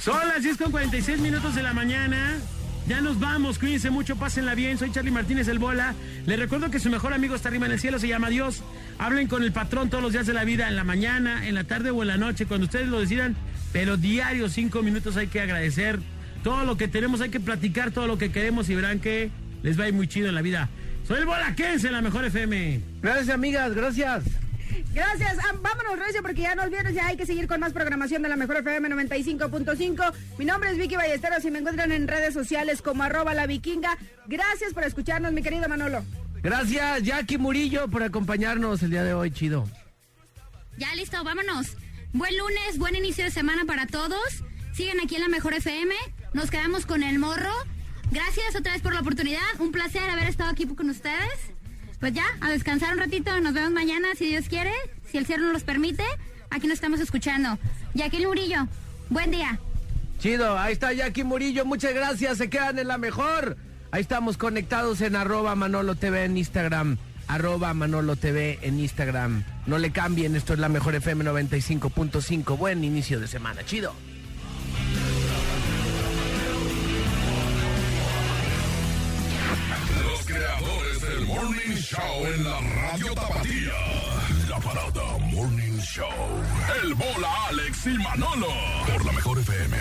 Son las 10 con 46 minutos de la mañana. Ya nos vamos, cuídense mucho, pásenla bien. Soy Charlie Martínez el Bola. Les recuerdo que su mejor amigo está arriba en el cielo, se llama Dios. Hablen con el patrón todos los días de la vida, en la mañana, en la tarde o en la noche, cuando ustedes lo decidan. Pero diario, cinco minutos hay que agradecer. Todo lo que tenemos hay que platicar, todo lo que queremos y verán que les va a ir muy chido en la vida. Soy el Bola, quédense en la mejor FM. Gracias, amigas, gracias. Gracias. Ah, vámonos, Recio, porque ya no olvides, ya hay que seguir con más programación de la Mejor FM 95.5. Mi nombre es Vicky Ballesteros y me encuentran en redes sociales como arroba la vikinga. Gracias por escucharnos, mi querido Manolo. Gracias, Jackie Murillo, por acompañarnos el día de hoy, chido. Ya listo, vámonos. Buen lunes, buen inicio de semana para todos. Siguen aquí en la Mejor FM. Nos quedamos con el morro. Gracias otra vez por la oportunidad. Un placer haber estado aquí con ustedes. Pues ya, a descansar un ratito. Nos vemos mañana, si Dios quiere. Si el cielo nos los permite. Aquí nos estamos escuchando. Jacqueline Murillo, buen día. Chido, ahí está Jackie Murillo, muchas gracias, se quedan en la mejor. Ahí estamos conectados en arroba Manolo TV en Instagram, arroba Manolo TV en Instagram. No le cambien, esto es la mejor FM 95.5. Buen inicio de semana, chido. Los creadores Morning Show en la radio Tapatía. La Parada Morning Show. El Bola Alex y Manolo. Por la mejor FM.